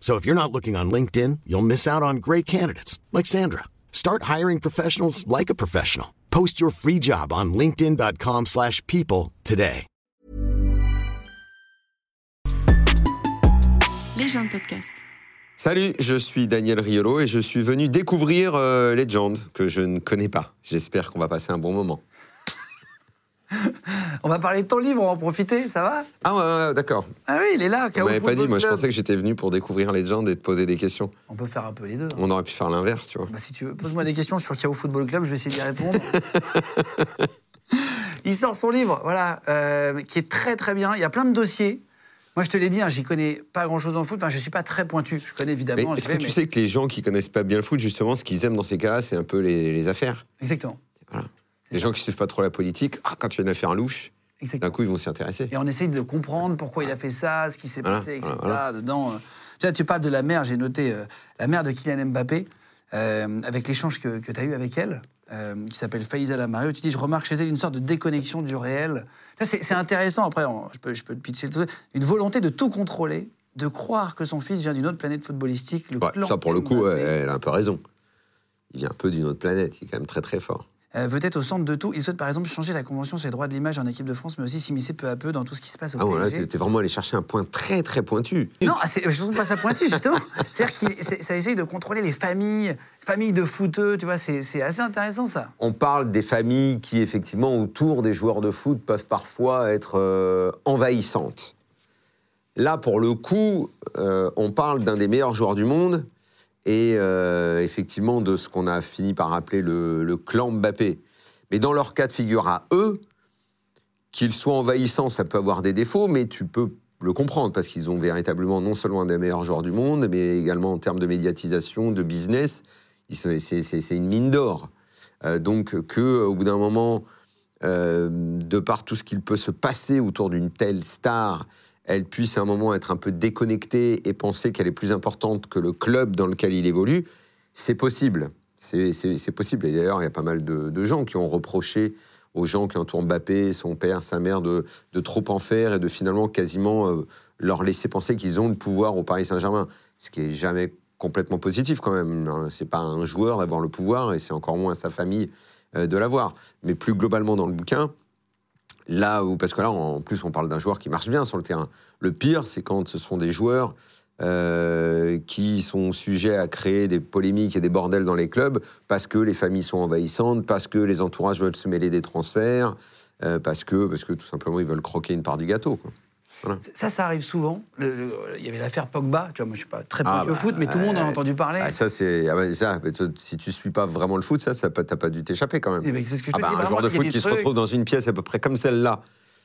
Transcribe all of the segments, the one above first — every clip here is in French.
So if you're not looking on LinkedIn, you'll miss out on great candidates like Sandra. Start hiring professionals like a professional. Post your free job on linkedin.com/people slash people today. Légende podcast. Salut, je suis Daniel Riolo et je suis venu découvrir euh, Legend que je ne connais pas. J'espère qu'on va passer un bon moment. On va parler de ton livre, on va en profiter, ça va? Ah ouais, ouais, d'accord. Ah oui, il est là, Vous m'avez pas dit, moi je pensais que j'étais venu pour découvrir Legend et te poser des questions. On peut faire un peu les deux. hein. On aurait pu faire l'inverse, tu vois. Bah, si tu veux, pose-moi des questions sur K.O. Football Club, je vais essayer d'y répondre. il sort son livre, voilà, euh, qui est très très bien. Il y a plein de dossiers. Moi, je te l'ai dit, hein, j'y connais pas grand-chose en foot. Enfin, je suis pas très pointu. Je connais évidemment. est-ce que tu mais- sais que les gens qui connaissent pas bien le foot, justement, ce qu'ils aiment dans ces cas-là, c'est un peu les, les affaires? Exactement. Les gens qui suivent pas trop la politique, ah, quand il y a une affaire louche, d'un coup ils vont s'y intéresser. Et on essaye de comprendre pourquoi il a fait ça, ce qui s'est Voilà, passé, etc. voilà, voilà. Dedans, euh, tu vois, tu parles de la mère, j'ai noté euh, la mère de Kylian Mbappé, euh, avec l'échange que, tu as eu avec elle, qui s'appelle Faïza Lamario. Tu dis, je remarque chez elle une sorte de déconnexion du réel. Ça, C'est intéressant, après, on- je, peux, je peux te pitcher. Une volonté de tout contrôler, de croire que son fils vient d'une autre planète footballistique. Le Ouais, clan ça, pour le coup, Mbappé, elle a un peu raison. Il vient un peu d'une autre planète, il est quand même très très fort. Euh, veut être au centre de tout. Il souhaite par exemple changer la convention sur les droits de l'image en équipe de France, mais aussi s'immiscer peu à peu dans tout ce qui se passe au Ah voilà, PSG. t'es t'es vraiment allé chercher un point très très pointu. Non, ah, je trouve pas ça pointu, justement. C'est-à-dire que ça essaye de contrôler les familles, familles de footeux, tu vois, c'est c'est assez intéressant, ça. On parle des familles qui, effectivement, autour des joueurs de foot, peuvent parfois être euh, envahissantes. Là, pour le coup, euh, on parle d'un des meilleurs joueurs du monde et euh, effectivement de ce qu'on a fini par appeler le, clan Mbappé. Mais dans leur cas de figure à eux, qu'ils soient envahissants, ça peut avoir des défauts, mais tu peux le comprendre parce qu'ils ont véritablement non seulement un des meilleurs joueurs du monde, mais également en termes de médiatisation, de business, c'est une mine d'or. Euh, donc que au bout d'un moment, euh, de par tout ce qu'il peut se passer autour d'une telle star, elle puisse à un moment être un peu déconnectée et penser qu'elle est plus importante que le club dans lequel il évolue, c'est possible. C'est possible. Et d'ailleurs, il y a pas mal de, gens qui ont reproché aux gens qui entourent Mbappé, son père, sa mère, de, de trop en faire et de finalement quasiment euh, leur laisser penser qu'ils ont le pouvoir au Paris Saint-Germain. Ce qui est jamais complètement positif quand même. hein. C'est pas un joueur d'avoir le pouvoir et c'est encore moins sa famille euh, de l'avoir. Mais plus globalement dans le bouquin, là où, parce que là, en plus, on parle d'un joueur qui marche bien sur le terrain. Le pire, c'est quand ce sont des joueurs euh, qui sont sujets à créer des polémiques et des bordels dans les clubs parce que les familles sont envahissantes, parce que les entourages veulent se mêler des transferts, euh, parce, que, parce que tout simplement ils veulent croquer une part du gâteau. Ça, ça arrive souvent. Le- le- Il y avait l'affaire Pogba, tu vois, moi je suis pas très Ah, pointu au bah, foot, mais tout le monde en a entendu parler. Ah, ça, c'est. ah ça, mais si tu suis pas vraiment le foot, ça, ça t'as pas dû t'échapper quand même. Eh ben, ce que je Ah te bah, dis, un joueur de foot qui se retrouve dans une pièce à peu près comme celle-là.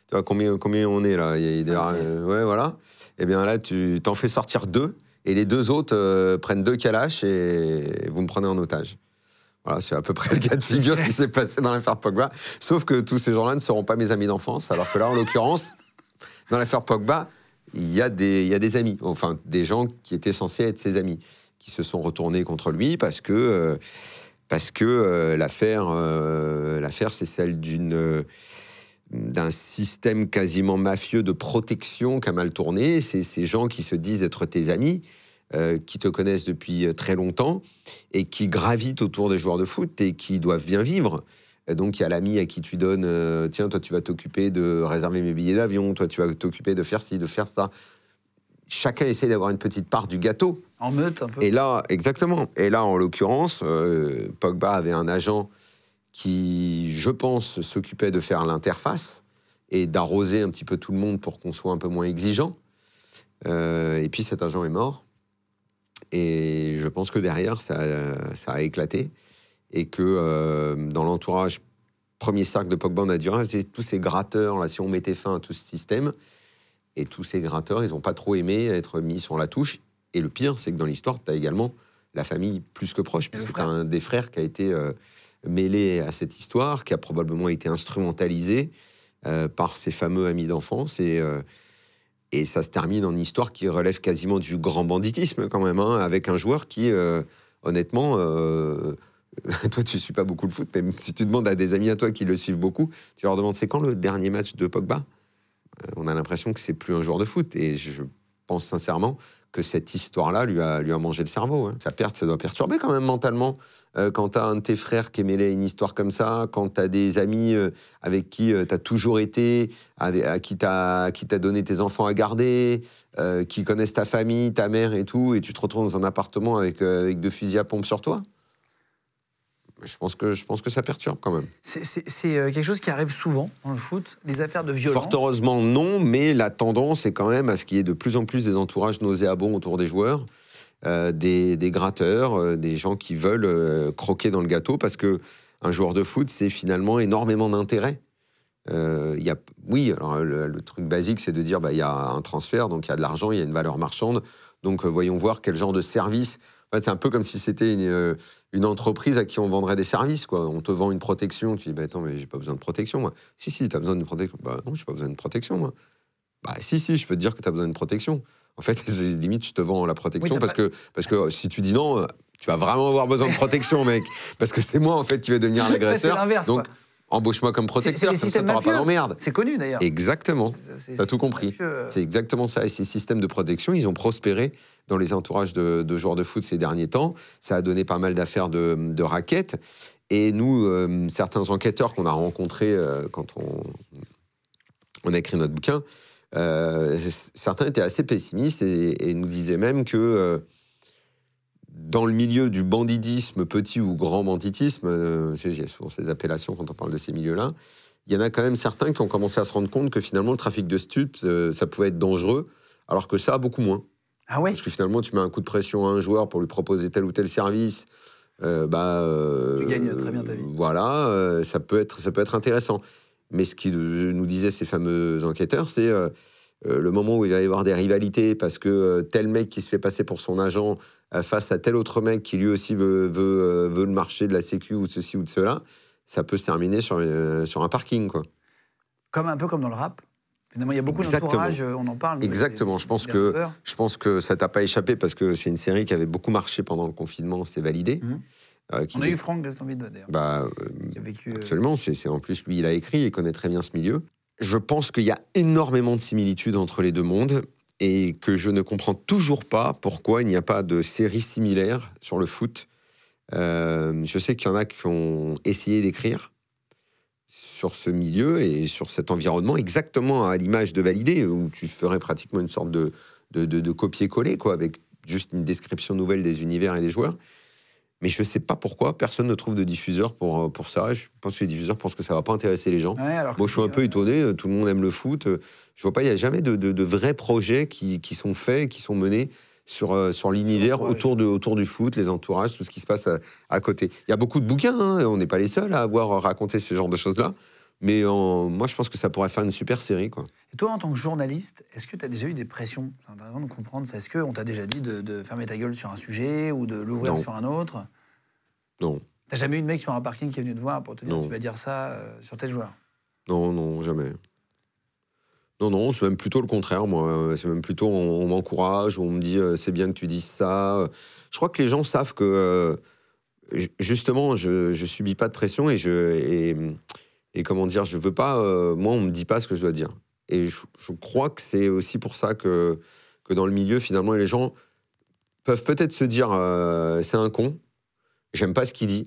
Tu vois combien, combien on est là Il y a- euh, Ouais, voilà. Et bien là, tu t'en fais sortir deux, et les deux autres euh, prennent deux calaches et vous me prenez en otage. Voilà, c'est à peu près le cas de figure qui s'est passé dans l'affaire Pogba. Sauf que tous ces gens-là ne seront pas mes amis d'enfance, alors que là, en l'occurrence, dans l'affaire Pogba, il y, a des, amis, enfin des gens qui étaient censés être ses amis, qui se sont retournés contre lui parce que, euh, parce que euh, l'affaire, euh, l'affaire, c'est celle d'un système quasiment mafieux de protection qui a mal tourné. C'est ces gens qui se disent être tes amis, qui te connaissent depuis très longtemps et qui gravitent autour des joueurs de foot et qui doivent bien vivre. Et donc, il y a l'ami à qui tu donnes, euh, tiens, toi, tu vas t'occuper de réserver mes billets d'avion, toi, tu vas t'occuper de faire ci, de faire ça. Chacun essaie d'avoir une petite part du gâteau. En meute, un peu. Et là, exactement. Et là, en l'occurrence, euh, Pogba avait un agent qui, je pense, s'occupait de faire l'interface et d'arroser un petit peu tout le monde pour qu'on soit un peu moins exigeant. Euh, et puis cet agent est mort. Et je pense que derrière, ça, ça a éclaté. Et que euh, dans l'entourage, premier cercle de Pogba, on a dit c'est tous ces gratteurs, là, si on mettait fin à tout ce système. Et tous ces gratteurs, ils n'ont pas trop aimé être mis sur la touche. Et le pire, c'est que dans l'histoire, tu as également la famille plus que proche, puisque tu frère, un des frères qui a été euh, mêlé à cette histoire, qui a probablement été instrumentalisé euh, par ses fameux amis d'enfance. Et, et ça se termine en histoire qui relève quasiment du grand banditisme, quand même, hein, avec un joueur qui, euh, honnêtement, euh, toi, tu suis pas beaucoup le foot, mais si tu demandes à des amis à toi qui le suivent beaucoup, tu leur demandes c'est quand le dernier match de Pogba? Euh, On a l'impression que c'est plus un joueur de foot. Et je pense sincèrement que cette histoire-là lui a, mangé le cerveau. hein. Sa perte, ça doit perturber quand même mentalement. Euh, quand tu as un de tes frères qui est mêlé à une histoire comme ça, quand tu as des amis euh, avec qui tu as toujours été, à qui tu as, donné tes enfants à garder, qui connaissent ta famille, ta mère et tout, et tu te retrouves dans un appartement avec deux fusils à pompe sur toi. Je pense que, je pense que ça perturbe quand même. C'est- euh, quelque chose qui arrive souvent dans le foot, les affaires de violence. Fort heureusement, non, mais la tendance est quand même à ce qu'il y ait de plus en plus des entourages nauséabonds autour des joueurs, euh, des, des gratteurs, euh, des gens qui veulent euh, croquer dans le gâteau parce que un joueur de foot, c'est finalement énormément d'intérêt. Il a, oui, alors le, le truc basique, c'est de dire bah, il y a un transfert, donc il y a de l'argent, il y a une valeur marchande, donc voyons voir quel genre de service. Fait, c'est un peu comme si c'était une, euh, une entreprise à qui on vendrait des services. Quoi. On te vend une protection, tu dis bah, attends, mais j'ai pas besoin de protection, moi. Si, si, tu as besoin d'une protection. Bah non, j'ai pas besoin de protection, moi. Bah si, si, je peux te dire que tu as besoin de protection. En fait, limite, je te vends la protection Oui, parce, que, parce que si tu dis non, euh, tu vas vraiment avoir besoin de protection, mec. Parce que c'est moi, en fait, qui vais devenir Ouais, c'est l'agresseur. l'inverse. Donc, quoi. Embauche-moi comme protecteur, comme ça, t'auras pas d'emmerde. C'est connu d'ailleurs. Exactement. T'as tout compris. euh. C'est exactement ça. Et ces systèmes de protection, ils ont prospéré dans les entourages de, de joueurs de foot ces derniers temps. Ça a donné pas mal d'affaires de, de raquettes. Et nous, euh, certains enquêteurs qu'on a rencontrés euh, quand on, on a écrit notre bouquin, euh, certains étaient assez pessimistes et, et nous disaient même que dans le milieu du banditisme, petit ou grand banditisme, euh, a souvent ces appellations quand on parle de ces milieux-là, il y en a quand même certains qui ont commencé à se rendre compte que finalement le trafic de stupes, euh, ça pouvait être dangereux, alors que ça, beaucoup moins. Ah ouais? Parce que finalement, tu mets un coup de pression à un joueur pour lui proposer tel ou tel service. euh, bah, euh, Tu gagnes très bien ta vie. Voilà, euh, ça, peut être, ça peut être intéressant. Mais ce qui nous disaient ces fameux enquêteurs, c'est euh, le moment où il va y avoir des rivalités parce que euh, tel mec qui se fait passer pour son agent euh, face à tel autre mec qui lui aussi veut, veut, veut le marché de la sécu ou de ceci ou de cela, ça peut se terminer sur, sur un parking. Quoi. Comme un peu comme dans le rap. Finalement, il y a beaucoup euh, on en parle. Exactement, je pense que- rappeurs. Je pense que ça t'a pas échappé parce que c'est une série qui avait beaucoup marché pendant le confinement, c'est validé. Qui On a eu Franck Gastambide d'ailleurs, bah, qui a vécu. Absolument, c'est- en plus lui il a écrit, il connaît très bien ce milieu. Je pense qu'il y a énormément de similitudes entre les deux mondes et que je ne comprends toujours pas pourquoi il n'y a pas de série similaire sur le foot. Euh, je sais qu'il y en a qui ont essayé d'écrire sur ce milieu et sur cet environnement exactement à l'image de Validé où tu ferais pratiquement une sorte de, de, de- copier-coller quoi avec juste une description nouvelle des univers et des joueurs. Mais je ne sais pas pourquoi personne ne trouve de diffuseur pour, pour ça. Je pense que les diffuseurs pensent que ça ne va pas intéresser les gens. ouais, alors Moi, je suis un peu euh, étonné. euh, Tout le monde aime le foot. euh, Je vois pas, il n'y a jamais de, de- de vrais projets qui, qui sont faits, qui sont menés sur, euh, sur l'univers autour, de, autour du foot, les entourages, tout ce qui se passe à, à côté. Il y a beaucoup de bouquins. hein, on n'est pas les seuls à avoir raconté ce genre de choses-là. Mais en- moi, je pense que ça pourrait faire une super série. Quoi. Et toi, en tant que journaliste, est-ce que tu as déjà eu des pressions? C'est intéressant de comprendre. Est-ce qu'on t'a déjà dit de, de fermer ta gueule sur un sujet ou de l'ouvrir sur un autre? Non, T'as jamais eu de mec sur un parking qui est venu te voir pour te dire Non. tu vas dire ça euh, sur tel joueur non, non, jamais. Non, non, c'est même plutôt le contraire, moi. C'est même plutôt, on, on m'encourage, on me dit, euh, c'est bien que tu dises ça. Je crois que les gens savent que, euh, ju- justement, je, je subis pas de pression et je, et, et comment dire, je veux pas, euh, moi, on me dit pas ce que je dois dire. Et je, crois que c'est aussi pour ça que, que dans le milieu, finalement, les gens peuvent peut-être se dire, euh, c'est un con, j'aime pas ce qu'il dit,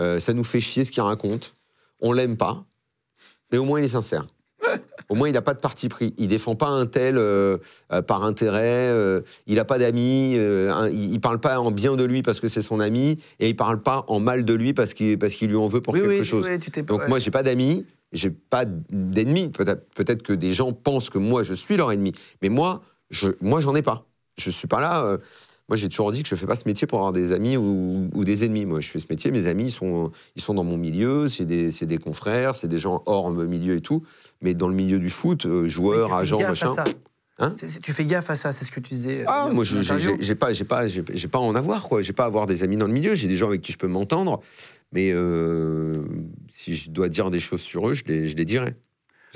euh, ça nous fait chier ce qu'il raconte, on l'aime pas, mais au moins il est sincère. Au moins, il n'a pas de parti pris. Il défend pas un tel euh, euh, par intérêt. euh, il n'a pas d'amis. euh, il, il parle pas en bien de lui parce que c'est son ami, et il parle pas en mal de lui parce qu'il parce qu'il lui en veut pour Oui, quelque oui, chose. oui, tu t'es Donc ouais. moi, j'ai pas d'amis, j'ai pas d'ennemis. Peut-être peut-être que des gens pensent que moi, je suis leur ennemi, mais moi, je, moi, j'en ai pas. Je suis pas là. Moi, j'ai toujours dit que je fais pas ce métier pour avoir des amis ou, ou des ennemis. Moi, je fais ce métier. Mes amis, ils sont, ils sont dans mon milieu. C'est des, des confrères, c'est des gens hors milieu et tout. Mais dans le milieu du foot, euh, joueurs, agents, machin. Hein C'est- c'est- tu fais gaffe à ça, c'est ce que tu disais. Ah, euh, moi, j'ai pas, j'ai pas, j'ai j'ai pas à en avoir quoi. J'ai pas à avoir des amis dans le milieu. J'ai des gens avec qui je peux m'entendre, mais euh, si je dois dire des choses sur eux, je les, je les dirai.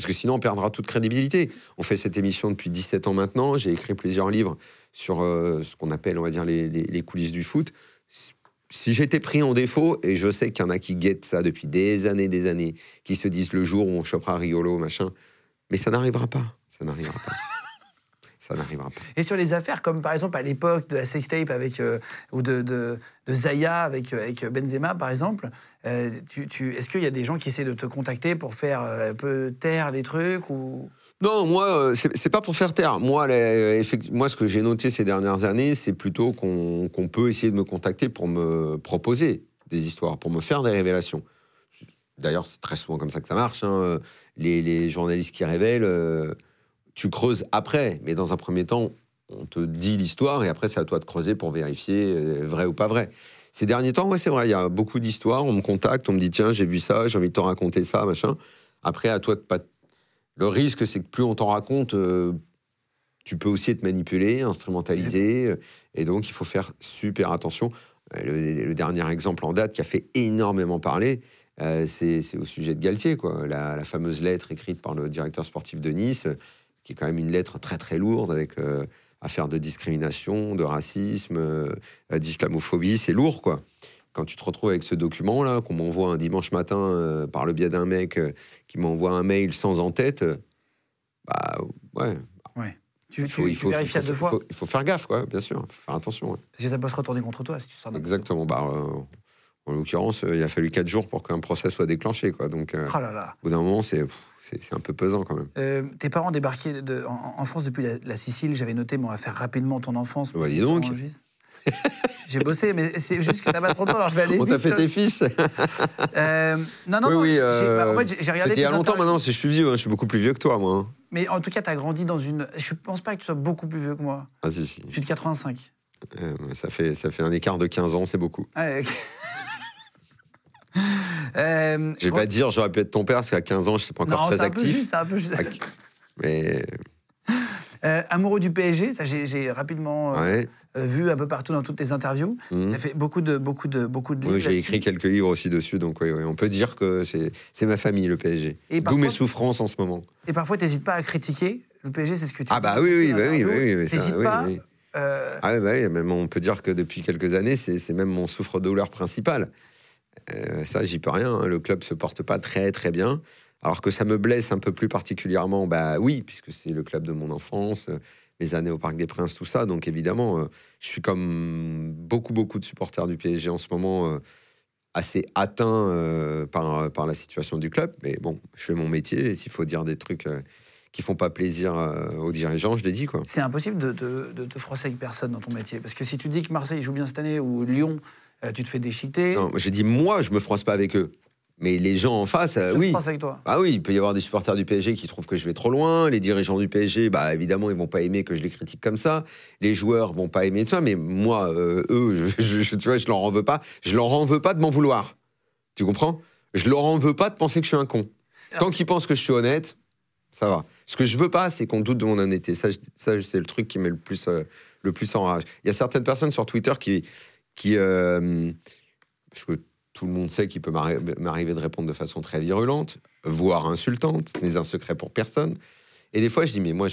Parce que sinon, on perdra toute crédibilité. On fait cette émission depuis 17 ans maintenant. J'ai écrit plusieurs livres sur euh, ce qu'on appelle, on va dire, les, coulisses du foot. Si- Si j'étais pris en défaut, et je sais qu'il y en a qui guettent ça depuis des années, des années, qui se disent le jour où on chopera Riolo, machin, mais ça n'arrivera pas. Ça n'arrivera pas. Ça n'arrivera pas. Et sur les affaires, comme par exemple à l'époque de la sextape avec, euh, ou de, de, de Zaya avec, euh, avec Benzema, par exemple, euh, tu, tu- est-ce qu'il y a des gens qui essaient de te contacter pour faire un peu taire les trucs ou... Non, moi, c'est c'est pas pour faire taire. Moi, les- effect- moi ce que j'ai noté ces dernières années, c'est plutôt qu'on qu'on peut essayer de me contacter pour me proposer des histoires, pour me faire des révélations. D'ailleurs, c'est très souvent comme ça que ça marche. hein. Les, les journalistes qui révèlent, euh, tu creuses après, mais dans un premier temps, on te dit l'histoire et après, c'est à toi de creuser pour vérifier euh, vrai ou pas vrai. Ces derniers temps, ouais, c'est vrai, il y a beaucoup d'histoires. On me contacte, on me dit tiens, j'ai vu ça, j'ai envie de te raconter ça, machin. Après, à toi de pas. Le risque, c'est que plus on t'en raconte, euh, tu peux aussi être manipulé, instrumentalisé, et donc il faut faire super attention. Euh, Le, dernier exemple en date qui a fait énormément parler, c'est au sujet de Galtier, quoi. La, fameuse lettre écrite par le directeur sportif de Nice, qui est quand même une lettre très très lourde avec euh, affaire de discrimination, de racisme, euh, d'islamophobie, c'est lourd, quoi. Quand tu te retrouves avec ce document-là, qu'on m'envoie un dimanche matin euh, par le biais d'un mec euh, qui m'envoie un mail sans en-tête, euh, bah ouais, Tu, il faut, tu- il tu faut, vérifies il à deux fois il faut faire gaffe, quoi, bien sûr, faut faire attention. ouais. Parce que ça peut se retourner contre toi si tu sors Exactement. Bah, en l'occurrence, euh, il a fallu quatre jours pour qu'un procès soit déclenché, quoi. Donc, euh, Oh là là. au bout d'un moment, c'est un peu pesant quand même. Euh, tes parents débarquaient de- en, en France depuis la, la Sicile. J'avais noté, mais on va faire rapidement ton enfance. Bah, dis donc. J'ai bossé, mais c'est juste que t'as pas trop de temps, alors je vais aller On t'a fait tes fiches Euh, non, non, Oui, non. oui. bah, en fait, j'ai- regardé C'était il y a longtemps maintenant, je suis vieux, hein, je suis beaucoup plus vieux que toi, moi. hein. Mais en tout cas, t'as grandi dans une. Je pense pas que tu sois beaucoup plus vieux que moi. Ah, si, si. Je suis de 85. Euh, ça, fait, ça fait un écart de 15 ans, c'est beaucoup. Ok. Euh, Je vais pas dire, j'aurais pu être ton père, parce qu'à 15 ans, je n'étais pas encore non, très c'est un peu actif. c'est un peu juste. Ah, Mais Euh, amoureux du PSG, ça j'ai rapidement euh, ouais. euh, vu un peu partout dans toutes tes interviews. Mhm. Tu as fait beaucoup de, beaucoup de, beaucoup de livres. Oui, j'ai écrit quelques livres aussi dessus, donc oui, oui, on peut dire que c'est ma famille, le PSG. D'où mes souffrances en ce moment. Et parfois, tu n'hésites pas à critiquer. Le PSG, c'est ce que tu Ah dis bah beaucoup oui, oui, dans bah oui, bah oui, oui, ça, pas. euh, Ah bah oui, même on peut dire que depuis quelques années, c'est même mon souffre-douleur principal. Euh, ça, j'y peux rien. hein. Le club se porte pas très très bien. Alors que ça me blesse un peu plus particulièrement, bah oui, puisque c'est le club de mon enfance, euh, mes années au Parc des Princes, tout ça. Donc évidemment, euh, je suis comme beaucoup beaucoup de supporters du PSG en ce moment. assez atteint par, par la situation du club, mais bon, je fais mon métier et s'il faut dire des trucs qui font pas plaisir aux dirigeants, je les dis quoi. C'est impossible de te froisser avec personne dans ton métier. Parce que si tu dis que Marseille joue bien cette année ou Lyon, euh, tu te fais déchiqueter. Non, j'ai dit moi, je me froisse pas avec eux. Mais les gens en face, euh, oui. avec toi. Ah oui, il peut y avoir des supporters du PSG qui trouvent que je vais trop loin. Les dirigeants du PSG, bah évidemment, ils vont pas aimer que je les critique comme ça. Les joueurs vont pas aimer ça. Mais moi, euh, eux, je, je- je- tu vois, je leur en veux pas. Je leur en veux pas de m'en vouloir. Tu comprends? Je leur en veux pas de penser que je suis un con. Alors, Tant qu'ils pensent que je suis honnête, ça va. Ce que je veux pas, c'est qu'on doute de mon honnêteté. Ça c'est le truc qui met le plus, euh, le plus en rage. Il y a certaines personnes sur Twitter qui, qui euh, parce que tout le monde sait qu'il peut m'arri- m'arriver de répondre de façon très virulente, voire insultante, n'est un secret pour personne. Et des fois, je dis, mais moi,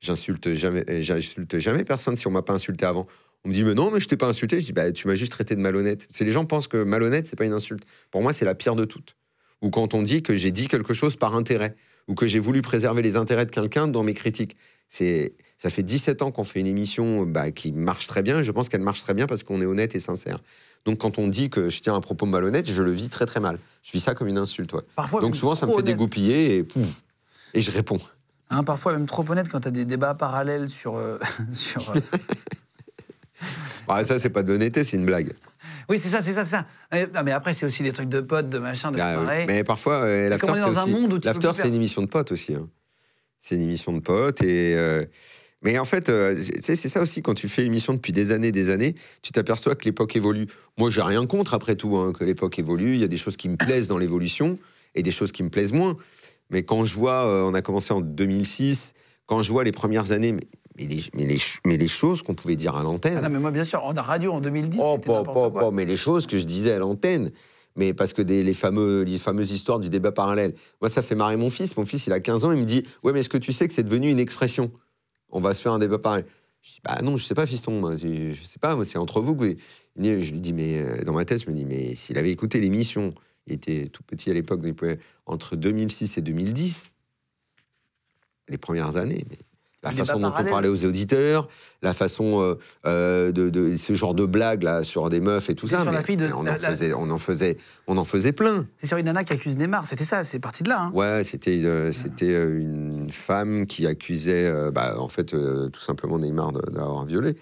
j'insulte jamais, jamais personne si on m'a pas insulté avant. On me dit, mais non, mais je t'ai pas insulté. Je dis, bah, tu m'as juste traité de malhonnête. Les gens pensent que malhonnête, c'est pas une insulte. Pour moi, c'est la pire de toutes. Ou quand on dit que j'ai dit quelque chose par intérêt, ou que j'ai voulu préserver les intérêts de quelqu'un dans mes critiques. Ça fait 17 ans qu'on fait une émission bah, qui marche très bien. et Je pense qu'elle marche très bien parce qu'on est honnête et sincère. Donc quand on dit que je tiens un propos malhonnête, je le vis très très mal. Je vis ça comme une insulte. ouais. Parfois, Donc souvent, ça me fait honnête. dégoupiller et pouf, et je réponds. Hein, parfois même trop honnête quand tu as des débats parallèles sur. euh, sur euh, Bah, ça, c'est pas de l'honnêteté, c'est une blague. Oui, c'est ça, c'est ça, c'est ça. Mais, non, mais après, c'est aussi des trucs de potes, de machin, de Ah, oui. Mais parfois, euh, l'after, c'est dans un aussi- monde où tu peux l'after, plus c'est faire. une émission de potes aussi. hein. C'est une émission de potes et. Mais en fait, euh, c'est ça aussi, quand tu fais l'émission depuis des années, des années, tu t'aperçois que l'époque évolue. Moi, j'ai rien contre, après tout, hein, que l'époque évolue. Il y a des choses qui me plaisent dans l'évolution et des choses qui me plaisent moins. Mais quand je vois, euh, on a commencé en 2006, quand je vois les premières années, mais, mais les, mais les, mais les choses qu'on pouvait dire à l'antenne. Ah non, mais moi, bien sûr, en radio en 2010, Oh, c'était pas, pas, quoi. pas, mais les choses que je disais à l'antenne. Mais parce que des, les, fameux, les fameuses histoires du débat parallèle. Moi, ça fait marrer mon fils. Mon fils, il a 15 ans, il me dit Ouais, mais est-ce que tu sais que c'est devenu une expression? On va se faire un débat parallèle. Je dis Bah non, je sais pas, fiston. Je, je sais pas, c'est entre vous. Je lui dis Mais euh, dans ma tête, je me dis Mais s'il avait écouté l'émission, il était tout petit à l'époque, entre 2006 et 2010, les premières années. La façon dont on parlait aux auditeurs, la façon euh, euh, de, de- ce genre de blagues là sur des meufs et tout ça. sur la fille de- on, en la- faisait, on en faisait, on en faisait plein. C'est sur une nana qui accuse Neymar, c'était ça, c'est parti de là. hein. Ouais, c'était euh, c'était une femme qui accusait, euh, bah, en fait, tout simplement Neymar d'avoir violé.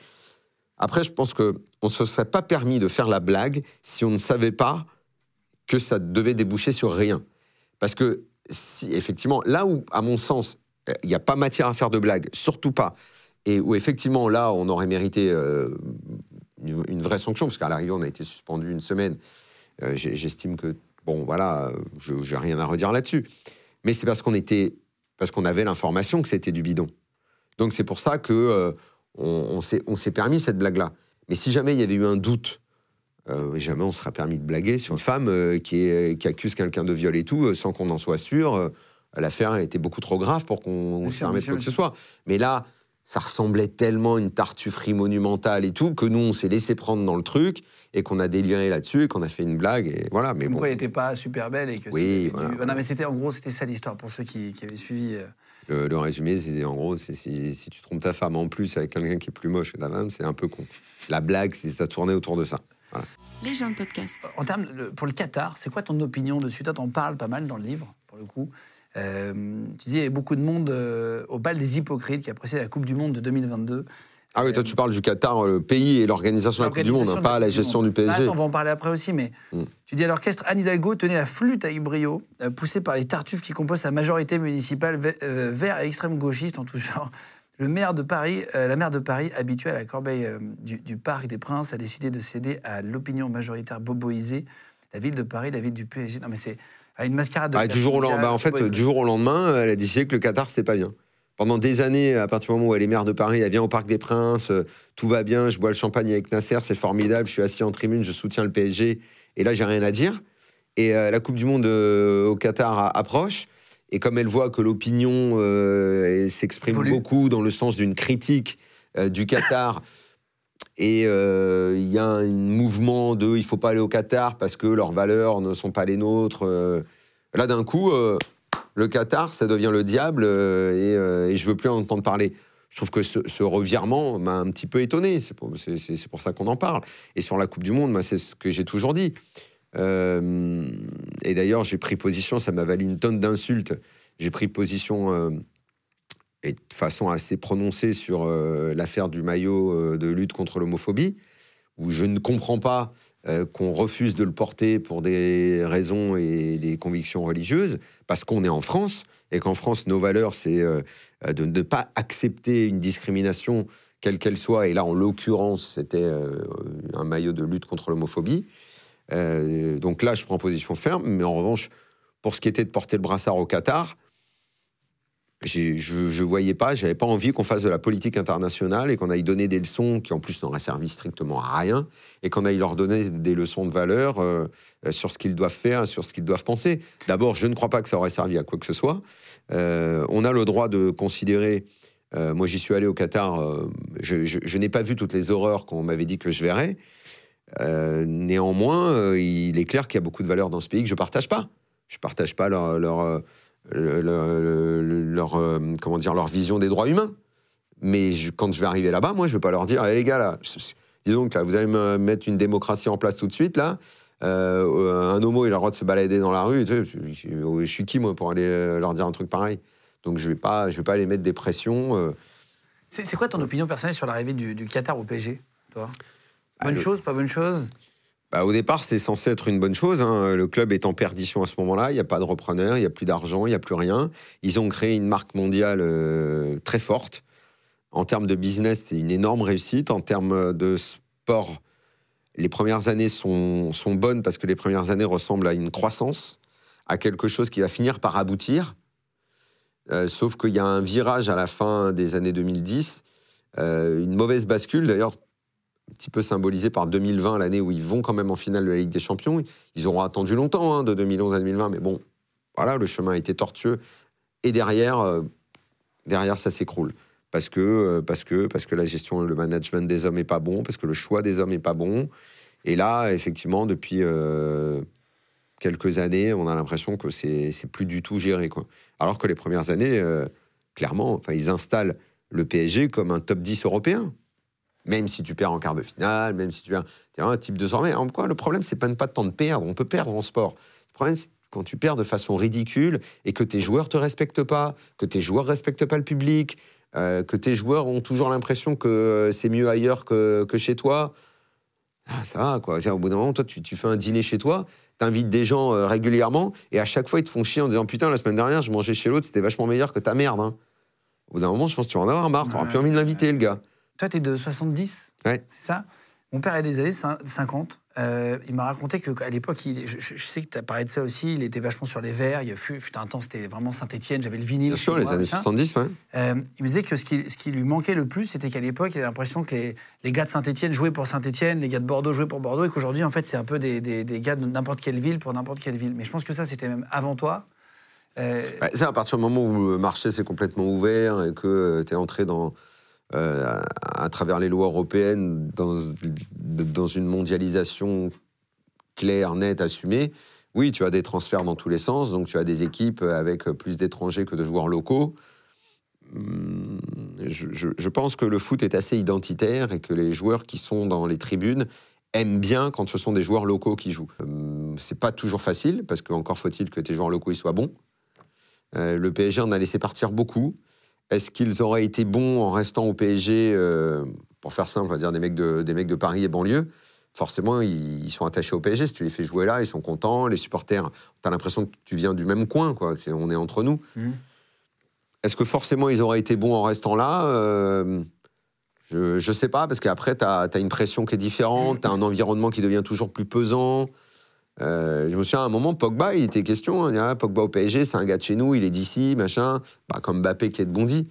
Après, je pense que on se serait pas permis de faire la blague si on ne savait pas que ça devait déboucher sur rien. Parce que si effectivement, là où, à mon sens, il n'y a pas matière à faire de blague, surtout pas, et où effectivement là, on aurait mérité euh, une, vraie sanction, parce qu'à l'arrivée, on a été suspendu une semaine. Euh, J'estime que bon, voilà, je j'ai rien à redire là-dessus. Mais c'est parce qu'on était, parce qu'on avait l'information que c'était du bidon. Donc c'est pour ça que euh, on, s'est permis cette blague-là. Mais si jamais il y avait eu un doute, jamais on serait permis de blaguer sur une femme qui, accuse quelqu'un de viol et tout, sans qu'on en soit sûr. L'affaire était beaucoup trop grave pour qu'on se permette quoi que ce soit. Mais là, ça ressemblait tellement à une tartufferie monumentale et tout que nous, on s'est laissé prendre dans le truc et qu'on a déliré là-dessus et qu'on a fait une blague. Et voilà. Mais Comme bon. elle n'était pas super belle et que Oui, voilà. du- Non, mais c'était en gros, c'était ça l'histoire pour ceux qui, qui avaient suivi. euh. Le, le résumé, c'est en gros, si, si tu trompes ta femme en plus avec quelqu'un qui est plus moche que ta femme, c'est un peu con. La blague, c'est ça tournait autour de ça. Voilà. Les gens de podcast. En termes, pour le Qatar, c'est quoi ton opinion dessus? Toi, t'en parles pas mal dans le livre, pour le coup. Euh, tu disais, il y avait beaucoup de monde euh, au bal des hypocrites qui a précédé la Coupe du Monde de 2022. Ah oui, toi tu parles du Qatar, le pays et l'organisation de la Coupe du Monde, hein, pas la du gestion du PSG. Bah, attends, on va en parler après aussi, mais Mm. tu dis à l'orchestre, Anne Hidalgo tenait la flûte avec brio, euh, poussée par les tartuffes qui composent sa majorité municipale, euh, vert et extrême gauchiste en tout genre. Le maire de Paris, euh, la maire de Paris, habituée à la corbeille euh, du, du Parc des Princes, a décidé de céder à l'opinion majoritaire boboisée. La ville de Paris, la ville du PSG. Non, mais c'est ah, une mascarade de Ah, du, jour au lendemain, bah, en fait, du jour au lendemain, elle a décidé que le Qatar, c'était pas bien. Pendant des années, à partir du moment où elle est maire de Paris, elle vient au Parc des Princes, euh, tout va bien, je bois le champagne avec Nasser, c'est formidable, je suis assis en tribune, je soutiens le PSG, et là, j'ai rien à dire. Et euh, la Coupe du Monde euh, au Qatar approche, et comme elle voit que l'opinion euh, s'exprime beaucoup dans le sens d'une critique du Qatar, et euh, il y a un mouvement de il faut pas aller au Qatar parce que leurs valeurs ne sont pas les nôtres. euh. Là, d'un coup, euh, le Qatar, ça devient le diable et, et je veux plus en entendre parler. Je trouve que ce, revirement m'a un petit peu étonné. C'est pour, pour ça qu'on en parle. Et sur la Coupe du Monde, c'est ce que j'ai toujours dit. Et d'ailleurs, j'ai pris position, ça m'a valu une tonne d'insultes. J'ai pris position et de façon assez prononcée sur euh, l'affaire du maillot euh, de lutte contre l'homophobie, où je ne comprends pas euh, qu'on refuse de le porter pour des raisons et des convictions religieuses, parce qu'on est en France, et qu'en France, nos valeurs, c'est de ne pas accepter une discrimination, quelle qu'elle soit, et là, en l'occurrence, c'était un maillot de lutte contre l'homophobie. Donc là, je prends position ferme, mais en revanche, pour ce qui était de porter le brassard au Qatar, je ne voyais pas, j'avais pas envie qu'on fasse de la politique internationale et qu'on aille donner des leçons qui en plus n'auraient servi strictement à rien et qu'on aille leur donner des leçons de valeur euh, sur ce qu'ils doivent faire, sur ce qu'ils doivent penser. D'abord, je ne crois pas que ça aurait servi à quoi que ce soit. Euh, on a le droit de considérer. euh, moi, j'y suis allé au Qatar. je n'ai pas vu toutes les horreurs qu'on m'avait dit que je verrais. Néanmoins, il est clair qu'il y a beaucoup de valeurs dans ce pays que je partage pas. Je partage pas leur, le- le- le- leur, euh, comment dire, leur vision des droits humains. Mais je- quand je vais arriver là-bas, moi, je vais pas leur dire, Eh, les gars, là, dis donc, là, vous allez me mettre une démocratie en place tout de suite, là. Euh, un homo, il a le droit de se balader dans la rue. Tu sais, je, je- je suis qui, moi, pour aller euh, leur dire un truc pareil? Donc, je vais pas, je vais pas aller mettre des pressions. euh. C'est quoi ton opinion personnelle sur l'arrivée du, du Qatar au PSG, toi? Ah, Bonne le- chose, pas bonne chose? Bah, au départ, c'est censé être une bonne chose. hein. Le club est en perdition à ce moment-là. Il n'y a pas de repreneur, il n'y a plus d'argent, il n'y a plus rien. Ils ont créé une marque mondiale euh, très forte. En termes de business, c'est une énorme réussite. En termes de sport, les premières années sont, bonnes parce que les premières années ressemblent à une croissance, à quelque chose qui va finir par aboutir. Euh, sauf qu'il y a un virage à la fin des années 2010, euh, une mauvaise bascule, d'ailleurs un petit peu symbolisée par 2020, l'année où ils vont quand même en finale de la Ligue des Champions. Ils auront attendu longtemps, hein, de 2011 à 2020, mais bon, voilà, le chemin a été tortueux. Et derrière, euh, derrière ça s'écroule. Parce que, euh, parce, que, parce que la gestion, le management des hommes n'est pas bon, parce que le choix des hommes n'est pas bon. Et là, effectivement, depuis euh, quelques années, on a l'impression que c'est plus du tout géré. Quoi. Alors que les premières années, clairement, ils installent le PSG comme un top 10 européen. Même si tu perds en quart de finale, même si tu es un, type de sommet. En quoi, le problème, c'est pas, pas tant de perdre. On peut perdre en sport. Le problème, c'est quand tu perds de façon ridicule et que tes joueurs te respectent pas, que tes joueurs respectent pas le public, euh, que tes joueurs ont toujours l'impression que euh, c'est mieux ailleurs que, que chez toi. Ah, ça va, quoi. Au bout d'un moment, toi, tu, tu fais un dîner chez toi, t'invites des gens euh, régulièrement, et à chaque fois, ils te font chier en disant Putain, la semaine dernière, je mangeais chez l'autre, c'était vachement meilleur que ta merde. hein. Au bout d'un moment, je pense que tu vas en avoir marre, t'auras plus envie de l'inviter, le gars. Toi, t'es de 70 Ouais. C'est ça? Mon père est des années cin- 50. Euh, il m'a raconté qu'à l'époque, il- je, sais que tu as parlé de ça aussi, il était vachement sur les verres. Il fut, fut un temps, c'était vraiment Saint-Etienne, j'avais le vinyle. Bien sûr, les moi, années machin. 70, ouais. Euh, il me disait que ce qui, ce qui lui manquait le plus, c'était qu'à l'époque, il avait l'impression que les, les gars de Saint-Etienne jouaient pour Saint-Etienne, les gars de Bordeaux jouaient pour Bordeaux, et qu'aujourd'hui, en fait, c'est un peu des, des- des gars de n'importe quelle ville pour n'importe quelle ville. Mais je pense que ça, c'était même avant toi. Euh, Ouais, c'est à partir du moment où le marché s'est complètement ouvert et que tu es entré dans, euh, à, travers les lois européennes dans, une mondialisation claire, nette, assumée. Oui, tu as des transferts dans tous les sens, donc tu as des équipes avec plus d'étrangers que de joueurs locaux. Hum, Je, pense que le foot est assez identitaire et que les joueurs qui sont dans les tribunes aiment bien quand ce sont des joueurs locaux qui jouent. Hum, C'est pas toujours facile, parce qu'encore faut-il que tes joueurs locaux soient bons. Euh, le PSG en a laissé partir beaucoup. Est-ce qu'ils auraient été bons en restant au PSG, euh, pour faire simple, on va dire des mecs de, des mecs de Paris et banlieue Forcément, ils, ils sont attachés au PSG. Si tu les fais jouer là, ils sont contents. Les supporters, tu as l'impression que tu viens du même coin, quoi. On est entre nous. Mhm. Est-ce que forcément ils auraient été bons en restant là Euh, Je ne sais pas, parce qu'après, tu as, une pression qui est différente, tu as un environnement qui devient toujours plus pesant. Euh, je me souviens à un moment, Pogba, il était question, hein, il y a, Pogba au PSG, c'est un gars de chez nous, il est d'ici, machin, bah, comme Mbappé qui est de Bondy.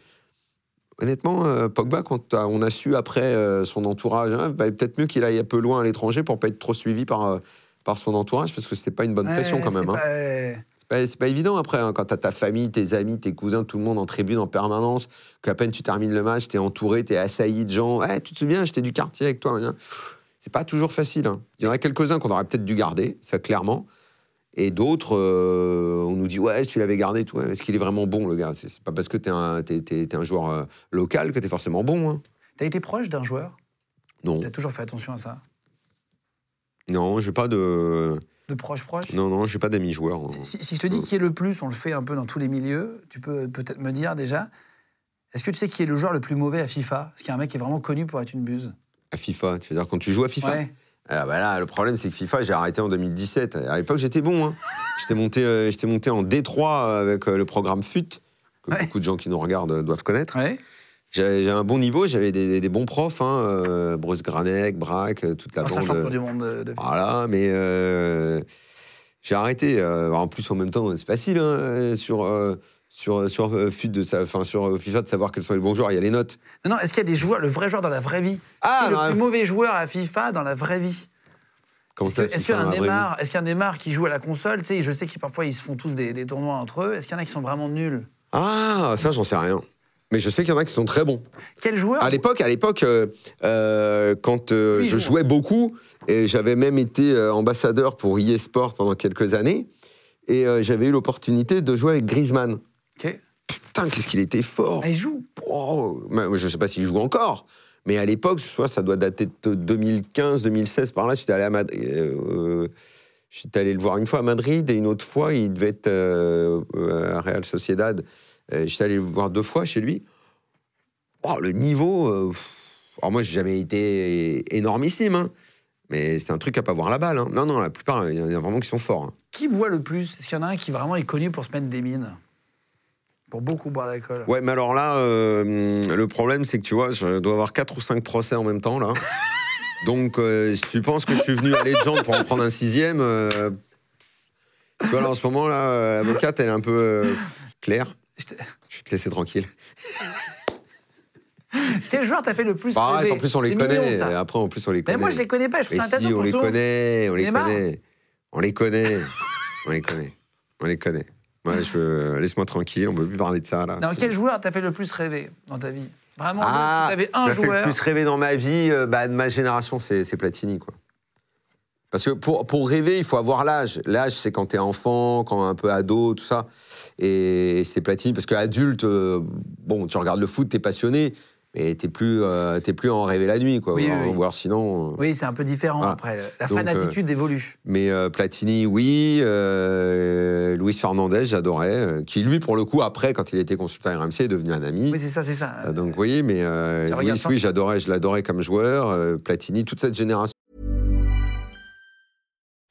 Honnêtement, euh, Pogba, quand on a su après euh, son entourage, hein, valait peut-être mieux qu'il aille un peu loin à l'étranger pour pas être trop suivi par, par son entourage, parce que c'était pas une bonne pression quand même. hein. pas- euh, C'est pas, c'est pas évident après, hein, quand t'as ta famille, tes amis, tes cousins, tout le monde en tribune en permanence, qu'à peine tu termines le match, t'es entouré, t'es assailli de gens. Tu te souviens, j'étais du quartier avec toi. hein. C'est pas toujours facile. hein. Il y en a quelques-uns qu'on aurait peut-être dû garder, ça clairement. Et d'autres, euh, on nous dit, ouais, si tu l'avais gardé, tout, ouais, est-ce qu'il est vraiment bon, le gars? C'est pas parce que t'es un, t'es- t'es- t'es un joueur euh, local que t'es forcément bon. hein. T'as été proche d'un joueur? Non, T'as toujours fait attention à ça? Non, j'ai pas de, De proche proche? Non, non, j'ai pas d'amis joueurs. hein. Si, si- si je te dis qui est le plus, on le fait un peu dans tous les milieux, tu peux peut-être me dire déjà, est-ce que tu sais qui est le joueur le plus mauvais à FIFA? Est-ce qu'il y a un mec qui est vraiment connu pour être une buse? À FIFA, tu veux dire quand tu joues à FIFA Ouais. Ah bah là, le problème, c'est que FIFA, j'ai arrêté en 2017. À l'époque, j'étais bon. Hein. J'étais monté, euh, j'étais monté en D3 avec euh, le programme FUT, que Ouais. beaucoup de gens qui nous regardent euh, doivent connaître. Ouais. J'avais un bon niveau, j'avais des, des bons profs, hein, euh, Bruce Granek, Braque, euh, toute la Oh, bande. champion euh, du monde de, de FIFA. Voilà, mais euh, j'ai arrêté. euh, en plus, en même temps, c'est facile hein, sur, euh, sur, sur, euh, FUT de sa- enfin, sur euh, FIFA de savoir quels sont les bons joueurs. Il y a les notes. Non, non, est-ce qu'il y a des joueurs, le vrai joueur dans la vraie vie? Ah, Qui est le plus mauvais joueur à FIFA dans la vraie vie? Comment Est-ce ça, que- est-ce FIFA qu'un dans la vraie vie? Neymar, est-ce qu'un Neymar qui joue à la console, tu sais, je sais qu'ils parfois ils se font tous des, des tournois entre eux. Est-ce qu'il y en a qui sont vraiment nuls? Ah, ça, j'en sais rien. Mais je sais qu'il y en a qui sont très bons. Quel joueur? À l'époque, à l'époque, euh, euh, quand euh, Oui, je je jouais beaucoup, et j'avais même été euh, ambassadeur pour EA Sport pendant quelques années, et euh, j'avais eu l'opportunité de jouer avec Griezmann. Putain, qu'est-ce qu'il était fort Ah, il joue. Oh, Je sais pas s'il joue encore, mais à l'époque, ça doit dater de 2015, 2016, par là, j'étais allé à Madrid. euh, J'étais allé le voir une fois à Madrid et une autre fois, il devait être euh, à Real Sociedad. Euh, J'étais allé le voir deux fois chez lui. Oh, le niveau. euh, alors moi, j'ai jamais été énormissime, hein, mais c'est un truc à pas voir la balle. hein. Non, non, la plupart, il y en a vraiment qui sont forts. hein. Qui boit le plus? Est-ce qu'il y en a un qui vraiment est connu pour se mettre des mines? Pour beaucoup boire d'alcool Ouais, mais alors là, euh, le problème, c'est que tu vois, je dois avoir quatre ou cinq procès en même temps, là. Donc, euh, si tu penses que je suis venu à Legend pour en prendre un sixième, euh, tu vois, là, en ce moment, là, l'avocate, elle est un peu claire. Je te- Je vais te laisser tranquille. Quel joueur t'as fait le plus Bah, rêver en plus, on les connaît. ça. Après, en plus, on les Mais connaît. moi, je les connais pas. Je trouve Mais ça intéressant si, on pour les tout connaît, on les connaît. On les connaît. on les connaît. On les connaît. Je veux... Laisse-moi tranquille, on ne peut plus parler de ça, là. Non, quel joueur t'as fait le plus rêver dans ta vie? Vraiment, Ah, si t'avais un m'a fait le joueur. plus rêver dans ma vie, euh, bah, de ma génération, c'est c'est Platini, quoi. Parce que pour, pour rêver, il faut avoir l'âge. L'âge, c'est quand t'es enfant, quand un peu ado, tout ça. Et, c'est Platini, parce qu'adulte, euh, bon, tu regardes le foot, t'es passionné, mais t'es plus, euh, t'es plus en rêver la nuit, quoi. Oui, Ou oui, oui. Ou alors sinon... euh, Oui, c'est un peu différent Voilà. après. La Donc, fanatitude évolue. Mais euh, Platini, oui. euh, Luis Fernandez, j'adorais. euh, qui, lui, pour le coup, après, quand il était consultant RMC, est devenu un ami. Oui, c'est ça, c'est ça. Euh, Donc, oui, mais euh, Ça Luis, oui, j'adorais, je l'adorais comme joueur. euh, Platini, toute cette génération.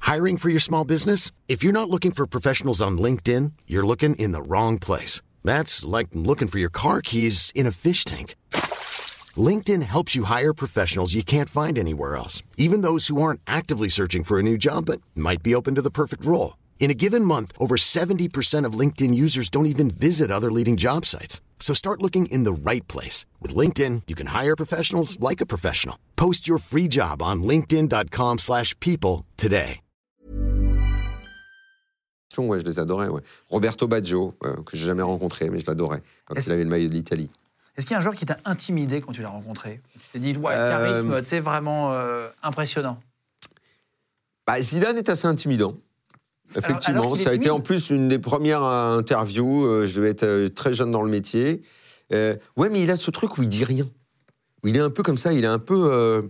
Hiring for your small business? If you're not looking for professionals on LinkedIn, you're looking in the wrong place. That's like looking for your car keys in a fish tank. LinkedIn helps you hire professionals you can't find anywhere else, even those who aren't actively searching for a new job but might be open to the perfect role. In a given month, over 70% of LinkedIn users don't even visit other leading job sites. So start looking in the right place. With LinkedIn, you can hire professionals like a professional. Post your free job on linkedin.com/people slash people today. Ouais, je les adorais. Ouais. Roberto Baggio, euh, que j'ai jamais rencontré, mais je l'adorais quand Est-ce- il avait le maillot de l'Italie. Est-ce qu'il y a un joueur qui t'a intimidé quand tu l'as rencontré Tu t'es dit, ouais, Euh, charisme, sais, vraiment euh, impressionnant. Bah, Zidane est assez intimidant. Effectivement, alors ça a été en plus une des premières euh, interviews. je devais être très jeune dans le métier. Euh, ouais, mais il a ce truc où il dit rien. Où il est un peu comme ça, il est un peu, euh,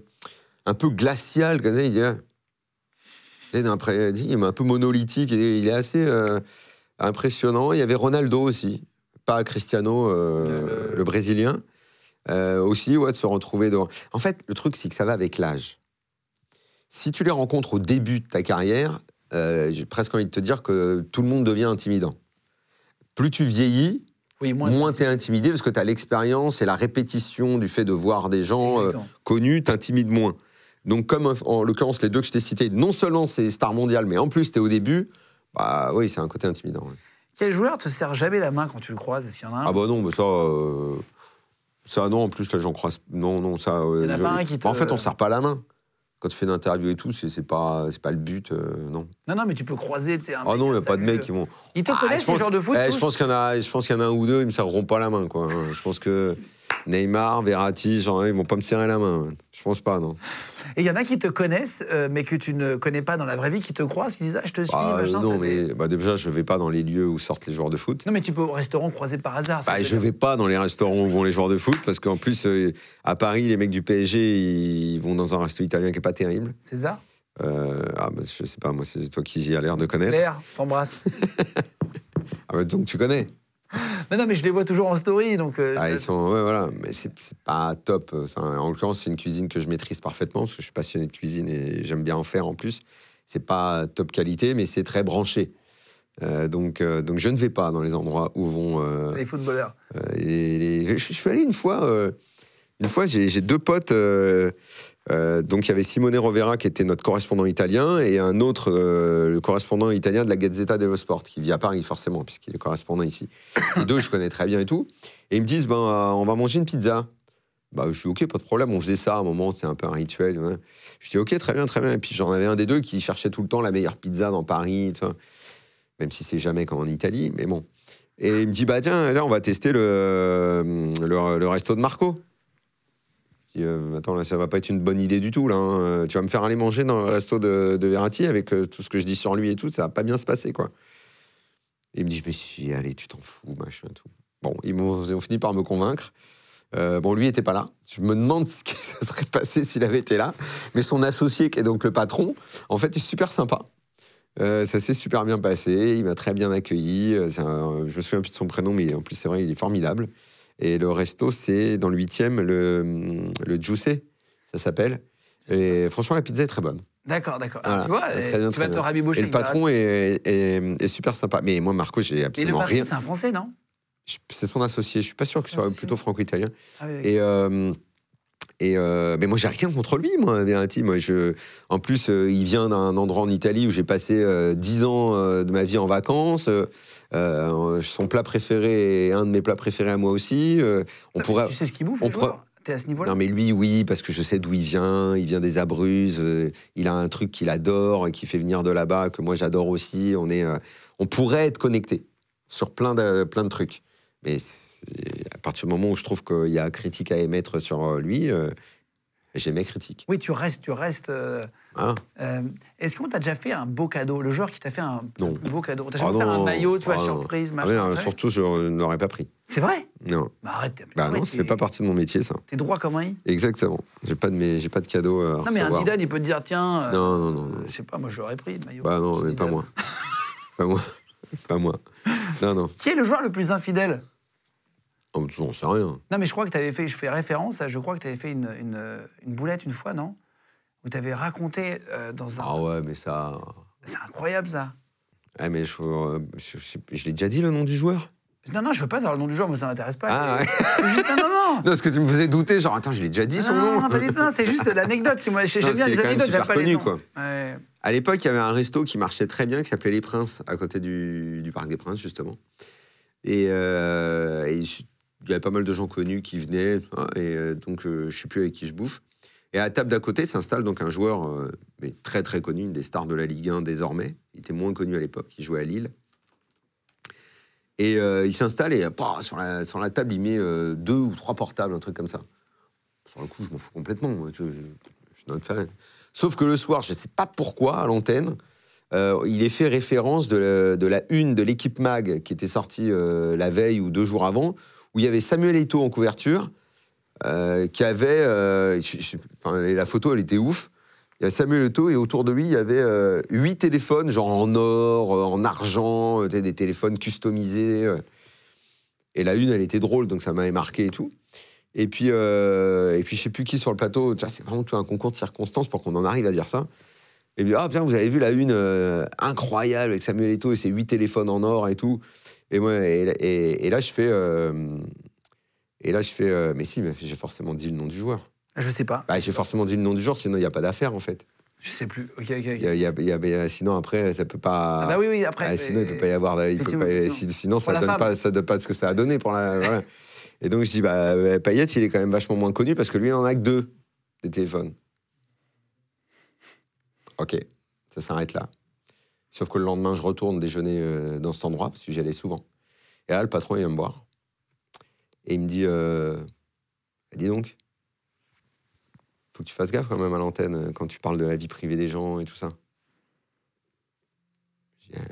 un peu glacial. Comme ça, il dit, ah. Il est un peu monolithique. Il est assez euh, impressionnant. Il y avait Ronaldo aussi, pas Cristiano, euh, Le- le... Brésilien. Euh, aussi, ouais, de se retrouver devant. En fait, le truc, c'est que ça va avec l'âge. Si tu les rencontres au début de ta carrière, euh, j'ai presque envie de te dire que tout le monde devient intimidant. Plus tu vieillis, Oui, moins. moins tu es intimidé parce que tu as l'expérience et la répétition du fait de voir des gens connus t'intimide moins. Donc, comme en- en l'occurrence les deux que je t'ai cités, non seulement c'est star mondial, mais en plus tu es au début, bah oui, c'est un côté intimidant. ouais. Quel joueur te serre jamais la main quand tu le croises? Est-ce qu'il y en a un? Ah bah non, mais ça. euh, Ça, non, en plus, là, j'en croise. Non, non, ça. euh, Il y en a je- pas un qui te- En fait, on ne serre pas la main. Quand tu fais une interview et tout, c'est c'est pas, c'est pas le but, euh, non. Non, non, mais tu peux croiser, tu sais. un Ah mec, non, il n'y a un pas de salut. mecs qui vont. Ils te Ah, connaissent, je ces pense- joueurs de foot eh, tous Je pense qu'il y, en a- je pense qu'il y en a un ou deux, ils me serreront pas la main, quoi. Je pense que Neymar, Verratti, genre, ils vont pas me serrer la main. Je pense pas, non. Et il y en a qui te connaissent, euh, mais que tu ne connais pas dans la vraie vie, qui te croisent, qui disent Ah, je te suis, Ah, machin. non, mais bah, déjà, je vais pas dans les lieux où sortent les joueurs de foot. Non, mais tu peux au restaurant croiser par hasard. ça Bah, je vais pas dans les restaurants où vont les joueurs de foot parce qu'en plus, euh, à Paris, les mecs du PSG, ils vont dans un resto italien qui est pas terrible. César Euh, ah, bah, je sais pas, moi, c'est toi qui as l'air de connaître. Claire, t'embrasse. Ah, bah, donc tu connais. Mais non, mais je les vois toujours en story, donc. euh, Ah, ils sont, ouais, voilà, mais c'est pas top. Enfin, en l'occurrence, c'est une cuisine que je maîtrise parfaitement parce que je suis passionné de cuisine et j'aime bien en faire en plus. C'est pas top qualité, mais c'est très branché. Euh, donc, euh, donc je ne vais pas dans les endroits où vont euh, Les footballeurs. euh, les- les- Je, je suis allé une fois. euh, une fois, j'ai deux potes. Euh, donc, il y avait Simone Rovera qui était notre correspondant italien et un autre, euh, le correspondant italien de la Gazzetta dello Sport, qui vit à Paris forcément, puisqu'il est correspondant ici. Les deux, je connais très bien et tout. Et ils me disent, ben, euh, on va manger une pizza. Bah, je suis OK, pas de problème. On faisait ça à un moment, c'est un peu un rituel. ouais. Je dis OK, très bien, très bien. Et puis j'en avais un des deux qui cherchait tout le temps la meilleure pizza dans Paris, même si c'est jamais comme en Italie, mais bon. Et il me dit bah tiens, là on va tester le, le, le resto de Marco. Euh, attends, là, ça va pas être une bonne idée du tout. Là, hein. Euh, Tu vas me faire aller manger dans le resto de, de Verratti avec euh, tout ce que je dis sur lui et tout, ça va pas bien se passer, quoi. Il me dit, mais si, allez, tu t'en fous, machin, tout. Bon, ils ont fini par me convaincre. Euh, bon, lui était pas là. Je me demande ce qui se serait passé s'il avait été là. Mais son associé, qui est donc le patron, en fait, est super sympa. Ça s'est super bien passé. Il m'a très bien accueilli. Je me souviens plus de son prénom, mais en plus, c'est vrai, il est formidable. Et le resto, c'est dans le 8e, le, le Juice, ça s'appelle. Et franchement, la pizza est très bonne. D'accord, d'accord. Ah, Voilà. tu vois, Très bien, tu vas te bien. rabibocher. Et le patron est, est- est super sympa. Mais moi, Marco, j'ai Et le absolument patron, rien. c'est un Français, non? C'est son associé. Je suis pas sûr que ce soit plutôt franco-italien. Ah oui, oui. Et, euh, Et euh, mais moi, j'ai rien contre lui, moi, Verratti. Moi, je, en plus, euh, il vient d'un endroit en Italie où j'ai passé euh, 10 ans euh, de ma vie en vacances. Son plat préféré est un de mes plats préférés à moi aussi. On pourrait. Tu sais ce qu'il bouffe, on T'es à ce niveau-là? Non, mais lui, oui, parce que je sais d'où il vient. Il vient des Abruzzes. euh, il a un truc qu'il adore et qui fait venir de là-bas, que moi j'adore aussi. On, est, on pourrait être connecté sur plein de, plein de trucs. Mais à partir du moment où je trouve qu'il y a critique à émettre sur euh, lui, euh, j'aimais critique. Oui, tu restes, tu restes. euh, Hein euh, Est-ce qu'on t'a déjà fait un beau cadeau? Le joueur qui t'a fait un Non. beau cadeau T'as Ah jamais fait un maillot, tu vois, Ah surprise, Ah machin oui, non, ouais. surtout, je ne l'aurais pas pris. C'est vrai? Non. Bah arrête. Bah non, ça fait pas partie de mon métier, ça. T'es droit comme un i. Exactement. J'ai pas de, mes- j'ai pas de cadeau à Non, mais un. Zidane, il peut te dire tiens. Non, non, non, non. Je sais pas, moi je l'aurais pris, le maillot. Bah non, mais pas moi. pas moi. Pas moi. Non, non. Qui est le joueur le plus infidèle? Oh, J'en sais rien. Non, mais je crois que tu avais fait, je fais référence à, je crois que tu avais fait une, une, une boulette une fois, non? Où tu avais raconté euh, dans un. Ah ouais, mais ça. C'est incroyable ça. Ah, mais je, euh, je, je- je l'ai déjà dit le nom du joueur? Non, non, je veux pas savoir le nom du joueur, moi ça m'intéresse pas. Ah, ouais. Juste- non, non, non. Non, parce que tu me faisais douter, genre, attends, je l'ai déjà dit son non, nom. non, pas du tout, non, c'est juste l'anecdote qui moi j'aime bien les anecdotes, j'aime pas les connu, noms. quoi. Ouais. À l'époque, il y avait un resto qui marchait très bien, qui s'appelait Les Princes, à côté du, du Parc des Princes, justement. Et, euh, et il y avait pas mal de gens connus qui venaient, et euh, donc euh, je sais plus avec qui je bouffe. Et à la table d'à côté s'installe donc un joueur euh, mais très très connu, une des stars de la Ligue 1 désormais. Il était moins connu à l'époque, il jouait à Lille. Et euh, il s'installe et bah, sur, la, sur la table, il met deux ou trois portables, un truc comme ça. Sur le coup, je m'en fous complètement. moi, vois, je, je note ça. Sauf que le soir, je ne sais pas pourquoi, à l'antenne, il est fait référence de la, de la une de l'équipe Mag qui était sortie la veille ou deux jours avant, où il y avait Samuel Eto'o en couverture, euh, qui avait. euh, enfin, la photo, elle était ouf. Il y a Samuel Eto'o et autour de lui, il y avait euh, huit téléphones, genre en or, en argent, des téléphones customisés. Et la une, elle était drôle, donc ça m'avait marqué et tout. Et puis, euh, et puis je sais plus qui sur le plateau, c'est vraiment tout un concours de circonstances pour qu'on en arrive à dire ça. Et puis, ah, bien, vous avez vu la une incroyable avec Samuel Eto'o et ses huit téléphones en or et tout. Et, moi, et, et- et là, je fais. euh, et là, je fais. euh, mais si, mais j'ai forcément dit le nom du joueur. Je sais pas, Bah, j'ai forcément dit le nom du joueur, sinon il n'y a pas d'affaire, en fait. je sais plus. Ok, ok, ok. Il y a- y a- y a- sinon, après, ça peut pas. Ah bah oui, oui, après. Ah, sinon, il peut pas y avoir. il peut pas- sinon, ça donne femme. pas, ça donne pas ce que ça a donné pour la. voilà. Et donc, je dis, bah, euh, Payet, il est quand même vachement moins connu parce que lui, il en a que deux des téléphones. Ok, ça s'arrête là. Sauf que le lendemain, je retourne déjeuner euh, dans cet endroit parce que j'y allais souvent. Et là, le patron, il vient me voir. Et il me dit, euh, dis donc, faut que tu fasses gaffe quand même à l'antenne euh, quand tu parles de la vie privée des gens et tout ça. J'ai euh,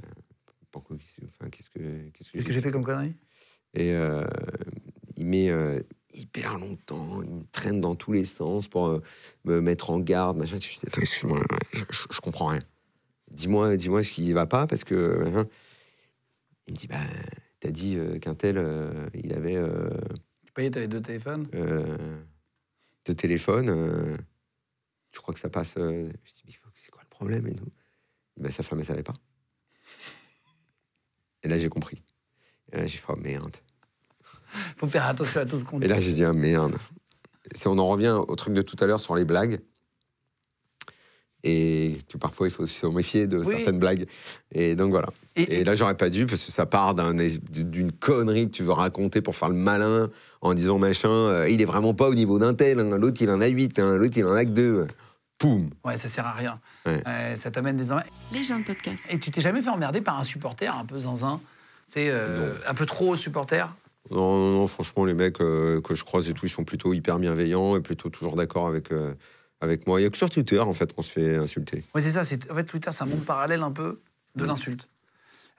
pourquoi qu'est-ce enfin, qu'est-ce que qu'est-ce Qu'est-ce que j'ai fait comme connerie? Et euh, il met hyper longtemps, il me traîne dans tous les sens pour me mettre en garde, machin. Je dis, attends, excuse-moi, je, je- je comprends rien. Dis-moi, dis-moi ce qui va pas parce que. hein. Il me dit, bah, t'as dit euh, qu'un tel, euh, il avait. euh, Tu payais, t'avais deux téléphones? euh, de téléphone. euh, tu crois que ça passe Je dis, mais c'est quoi le problème et tout? Bah, Sa femme, elle savait pas. Et là, j'ai compris. Et là, j'ai fait, oh, merde. Faut faire attention à tout ce qu'on dit. Et là, j'ai dit, ah, merde. Si on en revient au truc de tout à l'heure sur les blagues, et que parfois il faut se méfier de Oui. certaines blagues. Et donc voilà. Et- Et là, j'aurais pas dû, parce que ça part d'un- d'une connerie que tu veux raconter pour faire le malin, en disant machin, euh, il est vraiment pas au niveau d'un tel, hein, l'autre il en a huit, hein, l'autre il en a que deux. Poum Ouais, ça sert à rien. Ouais. Ça t'amène des emmerdes. Les gens de podcast. Et tu t'es jamais fait emmerder par un supporter un peu zinzin? Tu sais, euh, un peu trop supporter? Non, non, non, franchement, les mecs euh, que je croise et tout, ils sont plutôt hyper bienveillants et plutôt toujours d'accord avec, euh, avec moi. Il y a que sur Twitter, en fait, qu'on se fait insulter. Ouais, c'est ça. c'est- En fait, Twitter, c'est un monde parallèle un peu Mm. de l'insulte.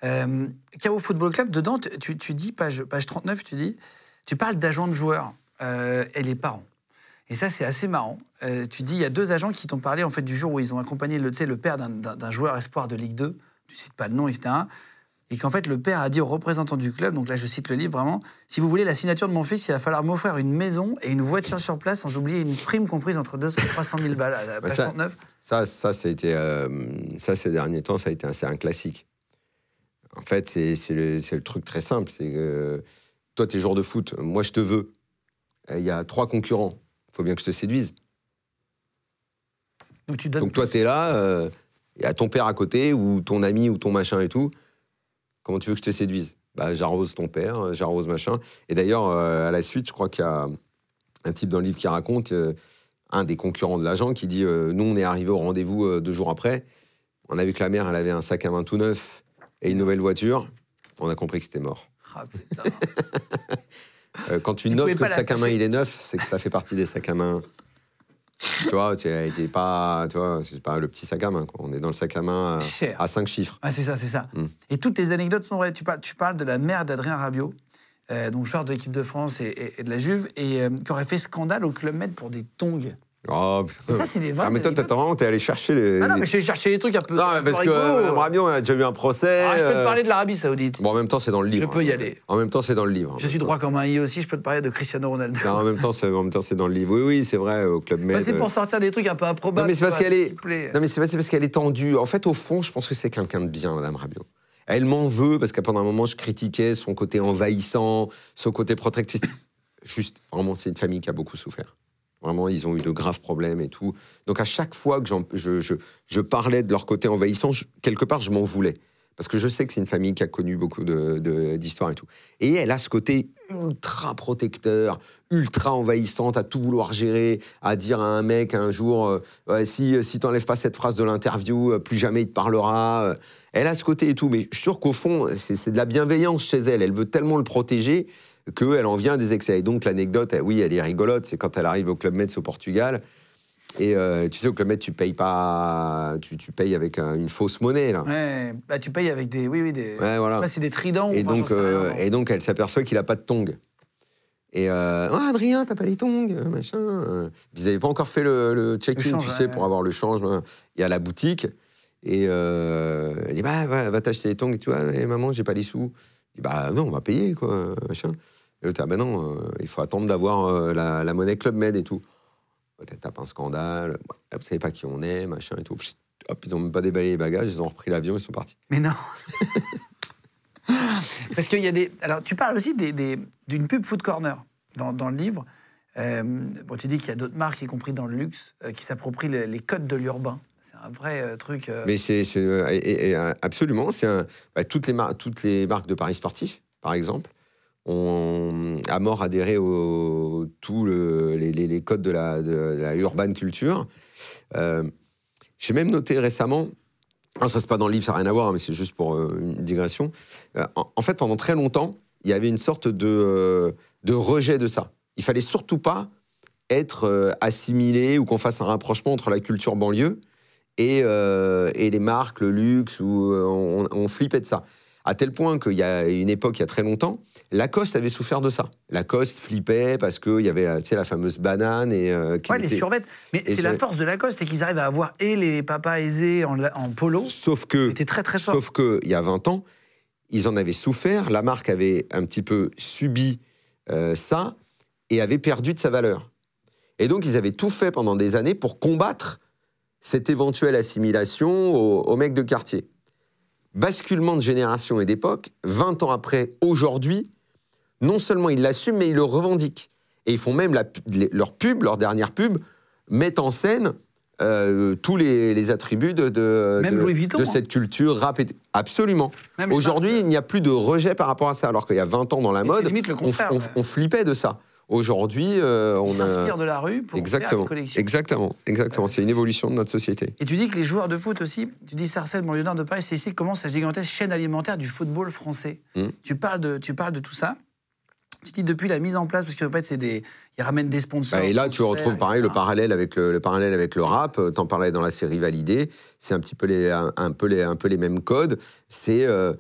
Euh, KO Football Club, dedans, tu- dis, page, page 39, tu dis, tu parles d'agents de joueurs euh, et les parents. Et ça, c'est assez marrant. Euh, tu dis, il y a deux agents qui t'ont parlé en fait du jour où ils ont accompagné le, le père d'un- joueur espoir de Ligue 2. Tu cites pas le nom, etc. Et qu'en fait, le père a dit aux représentants du club, donc là, je cite le livre vraiment, si vous voulez la signature de mon fils, il va falloir m'offrir une maison et une voiture sur place, sans oublier une prime comprise entre 200 et 300 000 balles. À la Ouais, page ça- 39. Ça, ça, ça a été, euh, ça, ces derniers temps, ça a été un, un classique. En fait, c'est le, le truc très simple. C'est que toi, tu es joueur de foot, moi, je te veux. Euh, Il y a trois concurrents. faut bien que je te séduise. Donc tu donnes Donc toi, tu es là, euh, il y a ton père à côté, ou ton ami, ou ton machin et tout. Comment tu veux que je te séduise? Bah, J'arrose ton père, euh, j'arrose machin. Et d'ailleurs, euh, à la suite, je crois qu'il y a un type dans le livre qui raconte, euh, un des concurrents de l'agent, qui dit euh, Nous, on est arrivé au rendez-vous deux jours après. On a vu que la mère, elle avait un sac à main tout neuf et une nouvelle voiture. On a compris que c'était mort. Ah, putain. Quand tu notes que le sac à main il est neuf, c'est que ça fait partie des sacs à main. Tu vois, n'es pas, tu vois, c'est pas le petit sac à main. Quoi. On est dans le sac à main à, Cher. à cinq chiffres. Ah, c'est ça, c'est ça. Mm. Et toutes tes anecdotes sont vraies. Tu parles, tu parles de la mère d'Adrien Rabiot, euh, donc joueur de l'équipe de France et, et- et de la Juve, et euh, qui aurait fait scandale au Club Med pour des tongs. Oh. Mais ça, c'est des Ah, mais toi, vraiment, t'es allé chercher les. Ah non, les- mais je vais chercher des trucs un peu. Non, mais parce que. Mme Rabiot a déjà eu un procès. Ah, je peux te euh, parler de l'Arabie Saoudite. Bon, en même temps, c'est dans le livre. Je peux y aller. En même temps, c'est dans le livre. Je suis droit comme un i aussi, je peux te parler de Cristiano Ronaldo. Non, en même temps, c'est en même temps, c'est dans le livre. Oui, oui, c'est vrai, au club Med. Bah, c'est pour sortir des trucs un peu improbables. Non, mais c'est parce qu'elle est. Non, mais c'est parce qu'elle est tendue. En fait, au fond, je pense que c'est quelqu'un de bien, Madame Rabiot. Elle m'en veut parce que pendant un moment, je critiquais son côté envahissant, son côté protectrice. Juste, vraiment, c'est une famille qui a beaucoup souffert. Vraiment, ils ont eu de graves problèmes et tout. Donc, à chaque fois que je, parlais de leur côté envahissant, quelque part, je m'en voulais. Parce que je sais que c'est une famille qui a connu beaucoup de- de- d'histoires et tout. Et elle a ce côté ultra protecteur, ultra envahissante, à tout vouloir gérer, à dire à un mec un jour euh, si, si tu n'enlèves pas cette phrase de l'interview, euh, plus jamais il te parlera. euh. Elle a ce côté et tout. Mais je suis sûr qu'au fond, c'est de la bienveillance chez elle. Elle veut tellement le protéger qu'elle en vient à des excès. Et donc, l'anecdote, eh oui, elle est rigolote. C'est quand elle arrive au Club Med au Portugal. Et euh, tu sais, au Club Med, tu payes pas. Tu, tu payes avec un- une fausse monnaie, là. Ouais, bah, tu payes avec des. Oui, oui, des. Ouais, voilà. C'est des tridents. Et donc, euh, rien. et donc, elle s'aperçoit qu'il a pas de tongs. Et euh, Ah, Adrien, t'as pas les tongs, machin. Ils n'avaient pas encore fait le, le check-in, tu sais, ouais. pour avoir le change. hein. Il y a la boutique. Et elle dit Bah, va, va t'acheter les tongs. Et tu vois, Eh, maman, j'ai pas les sous. Dis Bah, non, on va payer, quoi, machin. Et l'autre, ah, bah non, euh, il faut attendre d'avoir euh, la, monnaie Club Med et tout. Tape un scandale. Ouais, vous savez pas qui on est, machin et tout. Hop, ils ont même pas déballé les bagages, ils ont repris l'avion, ils sont partis. Mais non. Parce qu'il y a des. Alors, tu parles aussi d'une pub Food Corner dans, le livre. Euh, bon, tu dis qu'il y a d'autres marques, y compris dans le luxe, qui s'approprient le- les codes de l'urbain. C'est un vrai euh, truc. euh, Mais c'est euh, absolument. C'est bah, toutes, les toutes les marques de paris sportifs, par exemple, ont à mort adhéré aux tous le- les, codes de la, de urban culture. J'ai même noté récemment. Non, ça c'est pas dans le livre, ça n'a rien à voir, hein, mais c'est juste pour une digression. En, en fait, pendant très longtemps, il y avait une sorte de, de rejet de ça. Il fallait surtout pas être assimilé ou qu'on fasse un rapprochement entre la culture banlieue et, euh, et les marques, le luxe, où euh, on, on flippait de ça. À tel point qu'il y a une époque, il y a très longtemps, Lacoste avait souffert de ça. Lacoste flippait parce qu'il y avait tu sais, la fameuse banane et euh, qui Ouais, les survêtements. Mais c'est la force de Lacoste, c'est qu'ils arrivent à avoir et les papas aisés en, polo. Sauf que, C'était très très fort. sauf que, il y a 20 ans, ils en avaient souffert. La marque avait un petit peu subi euh, ça et avait perdu de sa valeur. Et donc, ils avaient tout fait pendant des années pour combattre cette éventuelle assimilation aux, aux mecs de quartier. Basculement de génération et d'époque, 20 ans après, aujourd'hui, non seulement ils l'assument, mais ils le revendiquent. Et ils font même la leur pub, leur dernière pub, mettent en scène euh, tous les, les attributs de, de, Même de- Louis Vuitton, de hein. cette culture rap. et- Absolument. Aujourd'hui, il n'y a plus de rejet par rapport à ça, alors qu'il y a 20 ans dans la Mais mode, on, on- on flippait de ça. Aujourd'hui, euh, on Ils a... de la rue pour faire Exactement, des collections. exactement, exactement. C'est une évolution de notre société. Et tu dis que les joueurs de foot aussi, tu dis Sarcelles, nord de Paris, c'est ici que commence la gigantesque chaîne alimentaire du football français. Mm. Tu, parles de, tu parles de tout ça. Tu dis depuis la mise en place, parce qu'en fait, c'est des, ils ramènent des sponsors. Bah, et là, tu retrouves pareil le parallèle avec le, le parallèle avec le rap. Euh, T'en parlais dans la série Validée. C'est un petit peu les, un, un peu les, un peu les mêmes codes. C'est euh,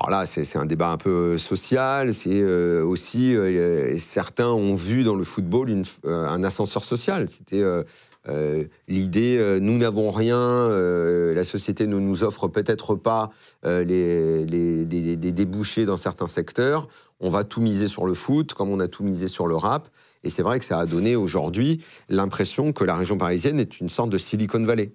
alors là, c'est un débat un peu social. C'est euh, aussi euh, certains ont vu dans le football euh, un ascenseur social. C'était euh, euh, l'idée euh, nous n'avons rien, euh, la société ne nous offre peut-être pas euh, des, des débouchés dans certains secteurs. On va tout miser sur le foot, comme on a tout misé sur le rap. Et c'est vrai que ça a donné aujourd'hui l'impression que la région parisienne est une sorte de Silicon Valley.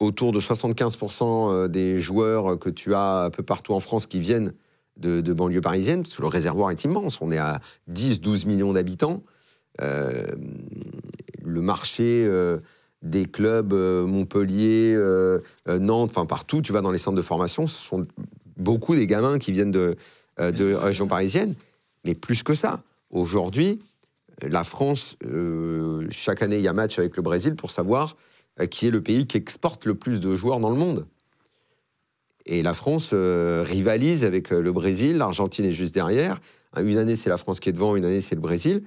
Autour de 75% euh, des joueurs que tu as un peu partout en France qui viennent de, de banlieue parisienne, parce que le réservoir est immense. On est à 10-12 millions d'habitants. Euh, le marché euh, des clubs euh, Montpellier, Nantes, enfin partout, tu vas dans les centres de formation, ce sont beaucoup des gamins qui viennent de, de région parisienne. Mais plus que ça, aujourd'hui, la France, chaque année, il y a match avec le Brésil pour savoir qui est le pays qui exporte le plus de joueurs dans le monde. Et la France euh, rivalise avec euh, le Brésil, l'Argentine est juste derrière. Une année, c'est la France qui est devant, une année, c'est le Brésil.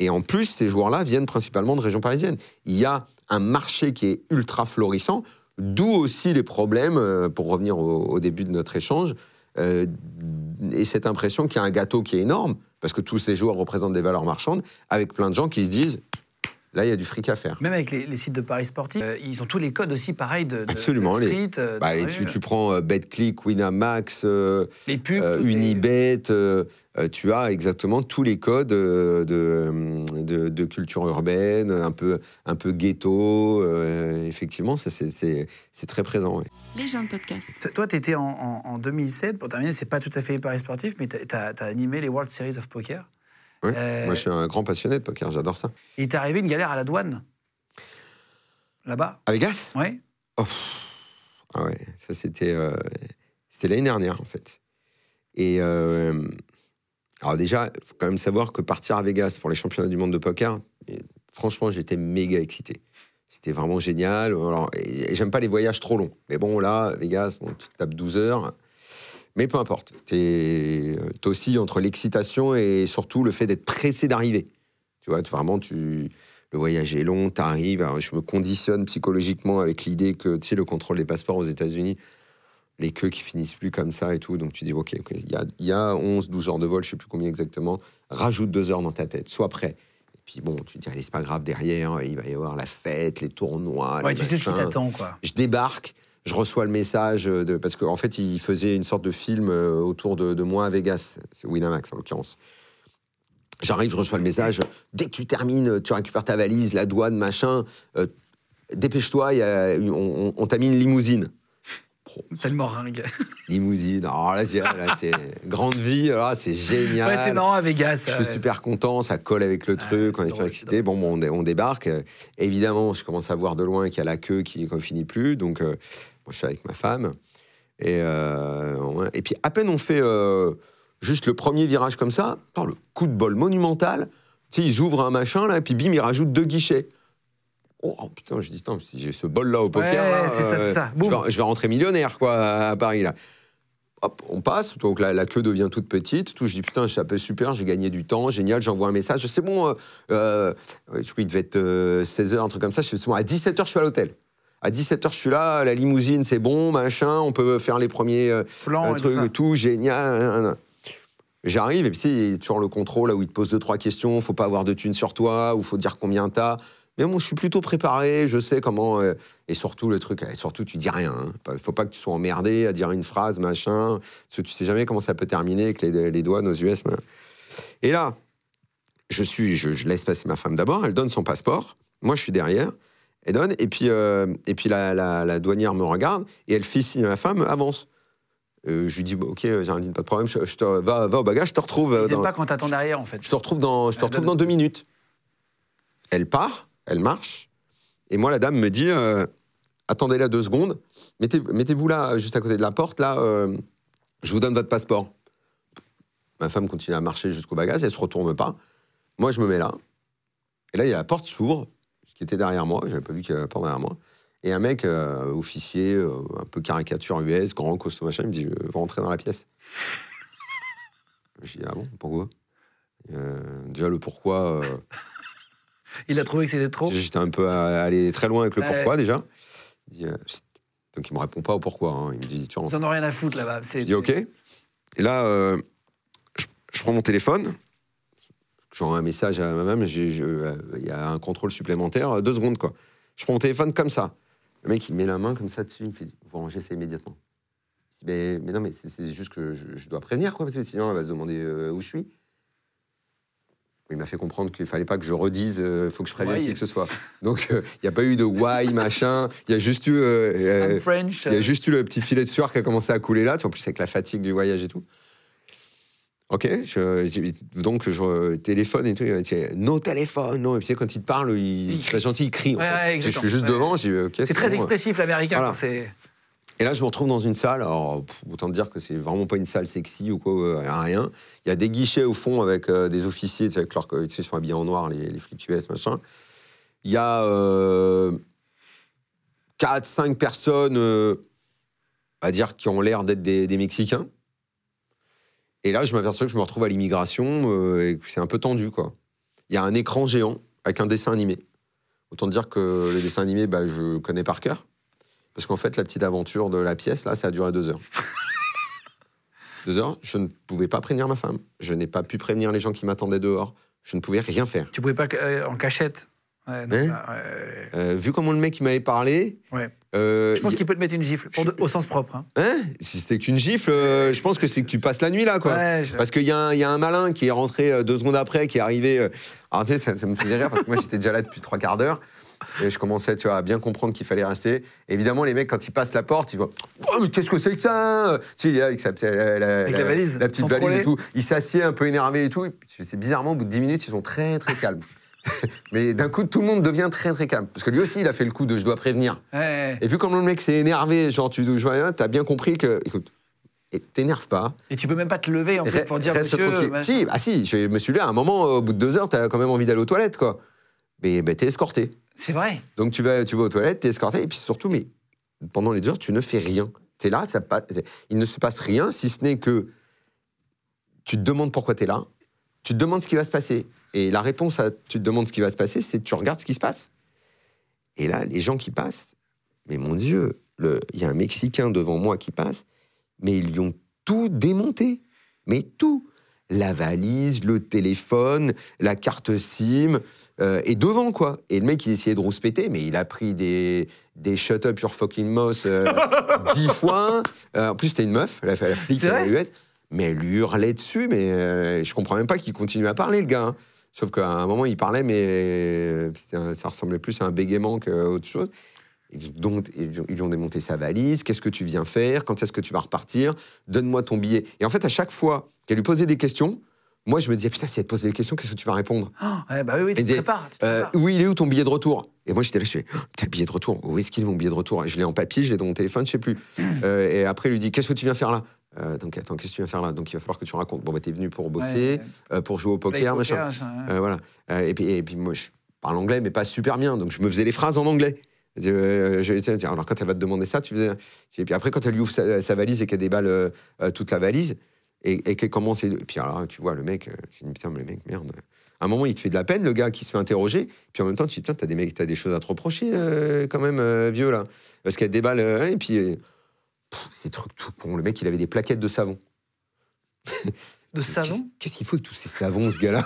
Et en plus, ces joueurs-là viennent principalement de région parisienne. Il y a un marché qui est ultra florissant, d'où aussi les problèmes, euh, pour revenir au, début de notre échange, euh, et cette impression qu'il y a un gâteau qui est énorme, parce que tous ces joueurs représentent des valeurs marchandes, avec plein de gens qui se disent, là, il y a du fric à faire. Même avec les, les sites de paris sportifs, euh, ils ont tous les codes aussi pareils de, de- Absolument, de les- street. euh, Bah, tu, tu prends euh, BetClick, Winamax, euh, les pubs, euh, Unibet, tu as exactement tous les codes euh, de, de, de culture urbaine, un peu, un peu ghetto. euh, effectivement, ça, c'est- très présent. ouais. Les gens de podcast. Toi, tu étais en, en- en 2007, pour terminer, c'est pas tout à fait les paris sportifs, mais tu as, animé les World Series of Poker? Ouais. Euh, Moi, je suis un grand passionné de poker, j'adore ça. Il t'est arrivé une galère à la douane? Là-bas? À Vegas? Ouais. Oh. Ah ouais, ça c'était euh, c'était l'année dernière en fait. Et euh, alors déjà, il faut quand même savoir que partir à Vegas pour les championnats du monde de poker, franchement, j'étais méga excité. C'était vraiment génial. Alors, et, et j'aime pas les voyages trop longs. Mais bon, là, Vegas, bon, tu tapes 12 heures. Mais peu importe. T'es euh, aussi entre l'excitation et surtout le fait d'être pressé d'arriver. Tu vois, vraiment, tu, le voyage est long, tu arrives. Je me conditionne psychologiquement avec l'idée que, tu sais, le contrôle des passeports aux États-Unis, les queues qui finissent plus comme ça et tout. Donc tu dis, OK, il y, a, y a 11, 12 heures de vol, je sais plus combien exactement. Rajoute deux heures dans ta tête, sois prêt. Et puis bon, tu te dis, allez, c'est pas grave, derrière, il va y avoir la fête, les tournois. Ouais, les tu sais ce qui t'attend, quoi. Je débarque, je reçois le message de parce qu'en fait il faisait une sorte de film euh, autour de, de moi à Vegas, c'est Winamax en l'occurrence. J'arrive, je reçois le message. Dès que tu termines, tu récupères ta valise, la douane, machin. euh, Dépêche-toi, on, on- on t'a mis une limousine. Tellement ringue. Limousine. Alors là, c'est, là, c'est grande vie. Alors c'est génial. Ouais, c'est marrant à Vegas. Je suis ouais. super content, ça colle avec le truc, on est super excité. Bon, bon, on, dé- on débarque. Évidemment, je commence à voir de loin qu'il y a la queue qui ne finit plus. Donc, euh, moi, je suis avec ma femme. Et, euh, et puis, à peine on fait euh, juste le premier virage comme ça, par le coup de bol monumental, tu sais, ils ouvrent un machin, là, et puis bim, ils rajoutent deux guichets. Oh, oh, putain, je dis, Tain, si j'ai ce bol-là au poker, Ouais, là, c'est ça, ça. je, vais, Boum. je vais rentrer millionnaire, quoi, à, Paris, là. Hop, on passe, donc la, la queue devient toute petite. Tout, je dis putain, je suis super, j'ai gagné du temps, génial, j'envoie un message. C'est bon, euh, euh, je crois qu'il devait être 16h, un truc comme ça. C'est bon, à 17h, je suis à l'hôtel. À 17h, je suis là, la limousine, c'est bon, machin, on peut faire les premiers euh, Plan euh, trucs, tout, génial. J'arrive, et puis tu sais, il y a toujours le contrôle, là où il te pose deux, trois questions, faut pas avoir de thunes sur toi, ou faut dire combien t'as. Mais bon, je suis plutôt préparé, je sais comment. euh, et surtout, le truc, et surtout, tu dis rien. hein. Pas- Faut pas que tu sois emmerdé à dire une phrase, machin. Parce que tu sais jamais comment ça peut terminer avec les, les douanes aux US. mais- Et là, je, suis, je, je laisse passer ma femme d'abord, elle donne son passeport. Moi, je suis derrière. Elle donne, et puis, euh, et puis la, la- la douanière me regarde, et elle fait signe à ma femme, avance. Euh, je lui dis, bon, ok, Géraldine, pas de problème, je, je te, va, va au bagage, je te retrouve. euh, Ils dans- pas quand t'attends derrière, en fait. je te retrouve dans, je te retrouve dans deux minutes. Elle part, elle marche, et moi, la dame me dit, euh, attendez là deux secondes, mettez, mettez-vous là, juste à côté de la porte, là, euh, je vous donne votre passeport. Ma femme continue à marcher jusqu'au bagage, elle se retourne pas. Moi, je me mets là, et là, il y a la porte s'ouvre, qui était derrière moi, j'avais pas vu qu'il y avait porte derrière moi. Et un mec, euh, officier, euh, un peu caricature US, grand, costaud, machin, il me dit, euh, va rentrer dans la pièce. Je dis, ah bon, pourquoi? Euh, Déjà, le pourquoi, Il a trouvé que c'était trop? j'étais un peu allé très loin avec le pourquoi déjà. Il dit, Chut. donc, il me répond pas au pourquoi. hein. Il me dit, tu rentres. Ils en ont rien à foutre là-bas. Je dis, OK. Et là, je, je prends mon téléphone. J'envoie un message à ma je- euh, Il y a un contrôle supplémentaire, euh, deux secondes, quoi. Je prends mon téléphone comme ça. Le mec, il met la main comme ça dessus. Il me fait Vous rangez ça immédiatement. Je dis, mais, mais non, mais c'est juste que je, je dois prévenir, quoi, parce que sinon, elle va se demander euh, où je suis. Il m'a fait comprendre qu'il fallait pas que je redise, il faut que je prévienne Why qui que ce soit. Donc, euh, il n'y a pas eu de why, machin. Il y a juste eu. euh, euh, I'm French. il y a juste eu le petit filet de sueur qui a commencé à couler là, en plus avec la fatigue du voyage et tout. Ok, je- donc je téléphone et tout. il dit, No téléphone, non. Et puis tu sais, quand il te parle, il, Il c'est pas gentil, il crie. en Ouais, fait. ouais, Tu sais, je suis juste Ouais. devant, j'ai dit, ok, C'est très bon, expressif, l'américain, Voilà. c'est. Et là, je me retrouve dans une salle. Alors, pff, autant dire que c'est vraiment pas une salle sexy ou quoi, euh, rien. Il y a des guichets au fond avec euh, des officiers, tu sais, avec leur, tu sais, sont habillés en noir, les, les flics US, machin. Il y a euh, 4, 5 personnes, euh, à dire, qui ont l'air d'être des, des Mexicains. Et là, je m'aperçois que je me retrouve à l'immigration euh, et que c'est un peu tendu, quoi. Il y a un écran géant avec un dessin animé. Autant dire que le dessin animé, bah, je connais par cœur. Parce qu'en fait, la petite aventure de la pièce, là, ça a duré deux heures. deux heures, je ne pouvais pas prévenir ma femme. Je n'ai pas pu prévenir les gens qui m'attendaient dehors. Je ne pouvais rien faire. Tu pouvais pas euh, en cachette? Ouais, non, Hein ça, ouais, Euh, vu comment le mec il m'avait parlé, ouais. euh, Je pense il- qu'il peut te mettre une gifle, pour de- au sens propre. hein. hein? Si c'était qu'une gifle, euh, je pense que c'est que tu passes la nuit là, quoi. Je- Parce qu'il y, a un- il y a un malin qui est rentré deux secondes après, qui est arrivé. Alors, tu sais, ça, ça me faisait rire parce que moi, j'étais déjà là depuis trois quarts d'heure. Et je commençais, tu vois, à bien comprendre qu'il fallait rester. Évidemment, les mecs, quand ils passent la porte, ils voient Oh, mais qu'est-ce que c'est que ça? Tu sais, avec, sa, la, la- Avec la valise, la petite valise et tout. Il s'assied un peu énervé et tout. C'est bizarrement, au bout de 10 minutes, ils sont très, très calmes. mais d'un coup, tout le monde devient très, très calme. Parce que lui aussi, il a fait le coup de je dois prévenir. Ouais. Et vu comme le mec s'est énervé, genre, tu as bien compris que, écoute, t'énerve pas. Et tu peux même pas te lever en fait pour dire Reste monsieur. tranquille. ouais. Si, ah si, je me suis levé à un moment, au bout de deux heures, t'as quand même envie d'aller aux toilettes, quoi. Mais t'es escorté. C'est vrai. Donc tu vas, tu vas aux toilettes, t'es escorté, et puis surtout, mais pendant les deux heures, tu ne fais rien. T'es là, ça, il ne se passe rien, si ce n'est que tu te demandes pourquoi t'es là, tu te demandes ce qui va se passer. Et la réponse à tu te demandes ce qui va se passer, c'est tu regardes ce qui se passe. Et là, les gens qui passent, mais mon Dieu, il y a un Mexicain devant moi qui passe, mais ils lui ont tout démonté. Mais tout. La valise, le téléphone, la carte SIM, euh, et devant, quoi. Et le mec, il essayait de rouspéter, mais il a pris des, des shut up your fucking mouth euh, dix fois. Euh, en plus, c'était une meuf, la, la flic vrai euh, US, mais elle lui hurlait dessus, mais je comprends même pas qu'il continue à parler, le gars. hein. Sauf qu'à un moment, il parlait, mais ça ressemblait plus à un bégaiement qu'autre chose. Ils, donc, ils lui ont démonté sa valise. Qu'est-ce que tu viens faire? Quand est-ce que tu vas repartir? Donne-moi ton billet. Et en fait, à chaque fois qu'elle lui posait des questions, moi, je me disais, putain, si elle te pose des questions, qu'est-ce que tu vas répondre? Oh, ouais, bah oui, oui, tu Elle te disait, prépares. tu te euh. Oui, il est où ton billet de retour? Et moi, j'étais là, je fais, Oh, putain, le billet de retour? Où est-ce qu'il est mon billet de retour? Je l'ai en papier, je l'ai dans mon téléphone, je sais plus. Euh, et après, il lui dit, qu'est-ce que tu viens faire là? Euh, Donc, attends, qu'est-ce que tu viens faire là? Donc, il va falloir que tu racontes. Bon, bah, t'es venu pour bosser, Ouais, euh, pour jouer au poker, machin. ouais. Euh, voilà. Et, puis, et puis moi, je parle anglais, mais pas super bien. Donc, je me faisais les phrases en anglais. Je- alors, quand elle va te demander ça, tu faisais. Et puis après, quand elle lui ouvre sa, sa valise et qu'elle déballe toute la valise, et, et qu'elle commence. Et, puis alors, tu vois, le mec, me dis, putain, mais le mec, merde. À un moment, il te fait de la peine, le gars qui se fait interroger. Puis en même temps, tu te dis, tiens, t'as des, mecs, t'as des choses à te reprocher, quand même, vieux, là. Parce qu'elle déballe. et puis. Pff, ces trucs tout cons. Le mec, il avait des plaquettes de savon. De savon Qu'est-ce- qu'il faut avec tous ces savons, ce gars-là?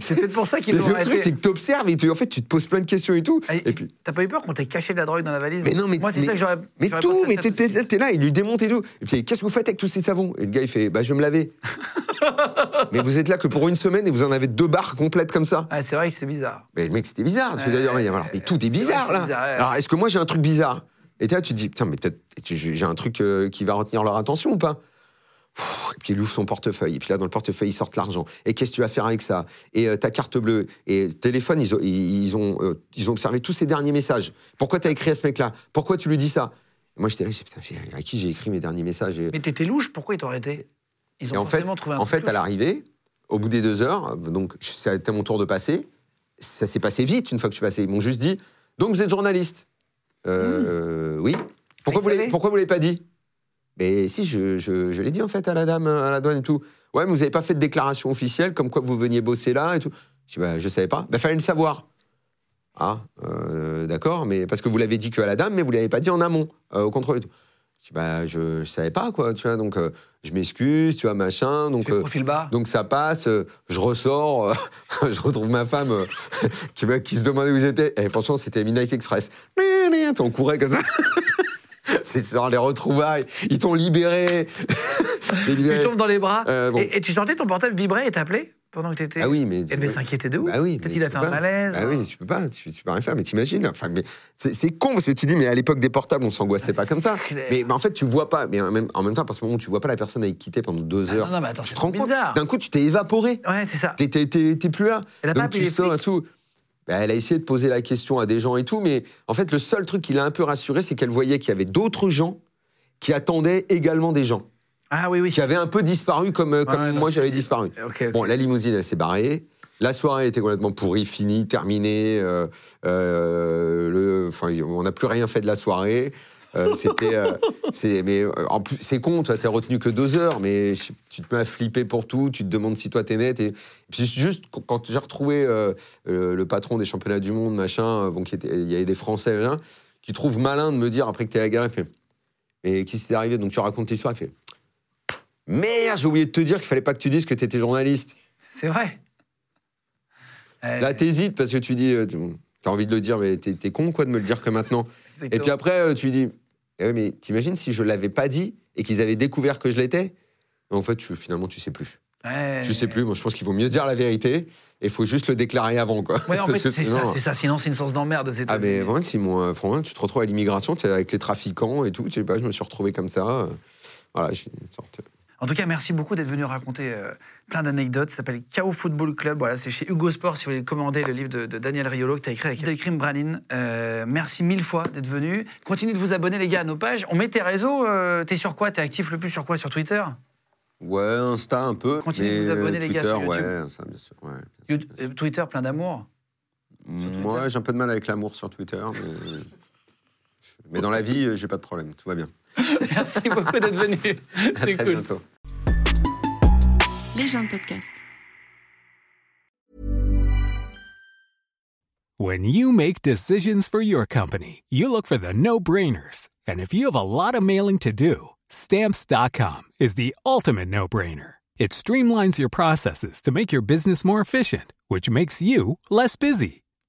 C'est peut-être pour ça qu'ils Le l'ont truc, c'est que tu observes et tu, en fait, tu te poses plein de questions et tout. Ah, Et puis, T'as pas eu peur qu'on t'ait caché de la drogue dans la valise? Mais non, mais- Moi, c'est ça que j'aurais. mais tout, mais t'es, là, il lui démonte et tout. Et puis, qu'est-ce que vous faites avec tous ces savons? Et le gars, il fait, bah, je vais me laver. mais vous êtes là que pour une semaine et vous en avez deux barres complètes comme ça. Ah, c'est vrai que c'est bizarre. Mais le mec, c'était bizarre. D'ailleurs, mais tout est bizarre, là. Alors, est-ce que moi, j'ai un truc bizarre? Et là, tu te dis, putain, mais peut-être, j'ai un truc euh, qui va retenir leur attention ou pas? Et puis il ouvre son portefeuille, et puis là dans le portefeuille ils sortent l'argent. Et qu'est-ce que tu vas faire avec ça? Et euh, ta carte bleue, et téléphone, ils ont, ils, ils ont, euh, ils ont observé tous ces derniers messages. Pourquoi t'as écrit à ce mec-là? Pourquoi tu lui dis ça? Moi j'étais là, je putain, à qui j'ai écrit mes derniers messages et, Mais t'étais louche, pourquoi ils t'ont arrêté Ils ont et en fait, trouvé un en fait, à l'arrivée, au bout des deux heures, donc ça a été mon tour de passer. Ça s'est passé vite une fois que je suis passé. Ils m'ont juste dit Donc vous êtes journaliste Euh, Oui. Pourquoi vous l'avez- savaient pourquoi vous l'avez pas dit? Mais si, je, je, je l'ai dit en fait à la dame, à la douane et tout. Ouais, mais vous n'avez pas fait de déclaration officielle comme quoi vous veniez bosser là et tout. Je dis bah, je savais pas. Bah, fallait le savoir. Ah, euh, d'accord, mais parce que vous l'avez dit que à la dame, mais vous l'avez pas dit en amont, euh, au contrôle et tout. Je dis bah, je, je savais pas quoi, tu vois, donc je m'excuse, tu vois, machin, donc. Euh, profil bas. donc ça passe, euh, je ressors, euh, je retrouve ma femme euh, qui, se demandait où j'étais. Et franchement, c'était Midnight Express. On courait comme ça. C'est genre les retrouvailles. Ils t'ont libéré. Libéré. Tu tombes dans les bras. Bon. et, et tu sentais ton portable vibrer et t'appeler? Pendant que tu étais. Ah oui, mais. Elle devait s'inquiéter de ouf. Ah oui. Peut-être il a fait un pas. malaise. Ah oui, tu peux pas, tu, tu peux rien faire. Mais t'imagines, enfin, c'est con parce que tu dis, mais à l'époque des portables, on s'angoissait pas comme ça. clair. Mais, en fait, tu vois pas. Mais en même, en même temps, parce que moment où tu vois pas la personne avec qui t'es pendant deux Ah heures. non, non, mais attends, tu c'est te rends trop compte bizarre. D'un coup, tu t'es évaporé. Ouais, c'est ça. T'es- plus là. Elle a pas Donc tu les sors et flics tout. Bah, elle a essayé de poser la question à des gens et tout, mais en fait, le seul truc qui l'a un peu rassuré, c'est qu'elle voyait qu'il y avait d'autres gens qui attendaient également des gens, Ah oui, oui. qui avaient un peu disparu comme, euh, comme Ouais, non, moi j'avais disparu. Bon, la limousine, elle s'est barrée. La soirée était complètement pourrie, finie, terminée. euh, euh, le- on n'a plus rien fait de la soirée. Euh, C'était, euh, mais en plus, c'est con. Toi, t'as retenu que deux heures, mais tu te mets à flipper pour tout. Tu te demandes si toi t'es net. Et, puis juste qu- quand j'ai retrouvé euh, le patron des championnats du monde, machin, bon, qui était, il y avait des Français, machin, qui trouve malin de me dire après que t'es à la gare, il fait, mais qui s'est arrivé? Donc tu racontes l'histoire, il fait, merde, j'ai oublié de te dire qu'il fallait pas que tu dises que t'étais journaliste. C'est vrai. Euh, Là, t'hésites parce que tu dis, euh, tu as envie de le dire, mais t'es con quoi de me le dire que maintenant. Et puis après, euh, tu dis, eh mais t'imagines si je l'avais pas dit et qu'ils avaient découvert que je l'étais? En fait, tu- finalement, tu sais plus. Ouais. Tu sais plus. Moi, je pense qu'il vaut mieux dire la vérité et il faut juste le déclarer avant, quoi. Ouais, en Parce fait, c'est ça. Sinon, c'est une source d'emmerde. Ah, mais vraiment, si moi, franchement, tu te retrouves à l'immigration, tu es avec les trafiquants et tout. Je sais pas, je me suis retrouvé comme ça. euh, Voilà, j'ai une sorte. En tout cas, merci beaucoup d'être venu raconter euh, plein d'anecdotes. Ça s'appelle Chaos Football Club. Voilà, c'est chez Hugo Sport si vous voulez commander le livre de, de Daniel Riolo que tu as écrit avec Delcrim Branin. Euh, merci mille fois d'être venu. Continuez de vous abonner, les gars, à nos pages. On met tes réseaux. euh, T'es sur quoi? T'es actif le plus sur quoi? Sur Twitter? Ouais, Insta un peu. Continuez de vous abonner, les gars, Twitter, sur YouTube. ouais, ça, bien sûr. ouais, bien sûr. You- Twitter, plein d'amour? Twitter? Moi, j'ai un peu de mal avec l'amour sur Twitter, mais, mais dans la vie, j'ai pas de problème, tout va bien. Merci beaucoup d'être venu. C'est cool. bientôt. Les gens de podcast. When you make decisions for your company, you look for the no-brainers. And if you have a lot of mailing to do, stamps.com is the ultimate no-brainer. It streamlines your processes to make your business more efficient, which makes you less busy.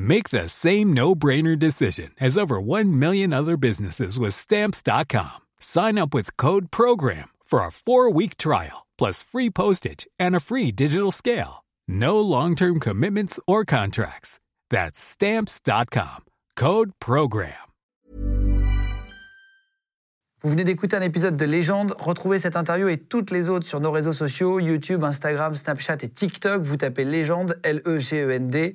Make the same no-brainer decision as over 1 million other businesses with stamps.com. Sign up with code program for a 4-week trial plus free postage and a free digital scale. No long-term commitments or contracts. That's stamps.com. Code program. Vous venez d'écouter un épisode de Légende. Retrouvez cette interview et toutes les autres sur nos réseaux sociaux, YouTube, Instagram, Snapchat et TikTok. Vous tapez Légende, L-E-G-E-N-D.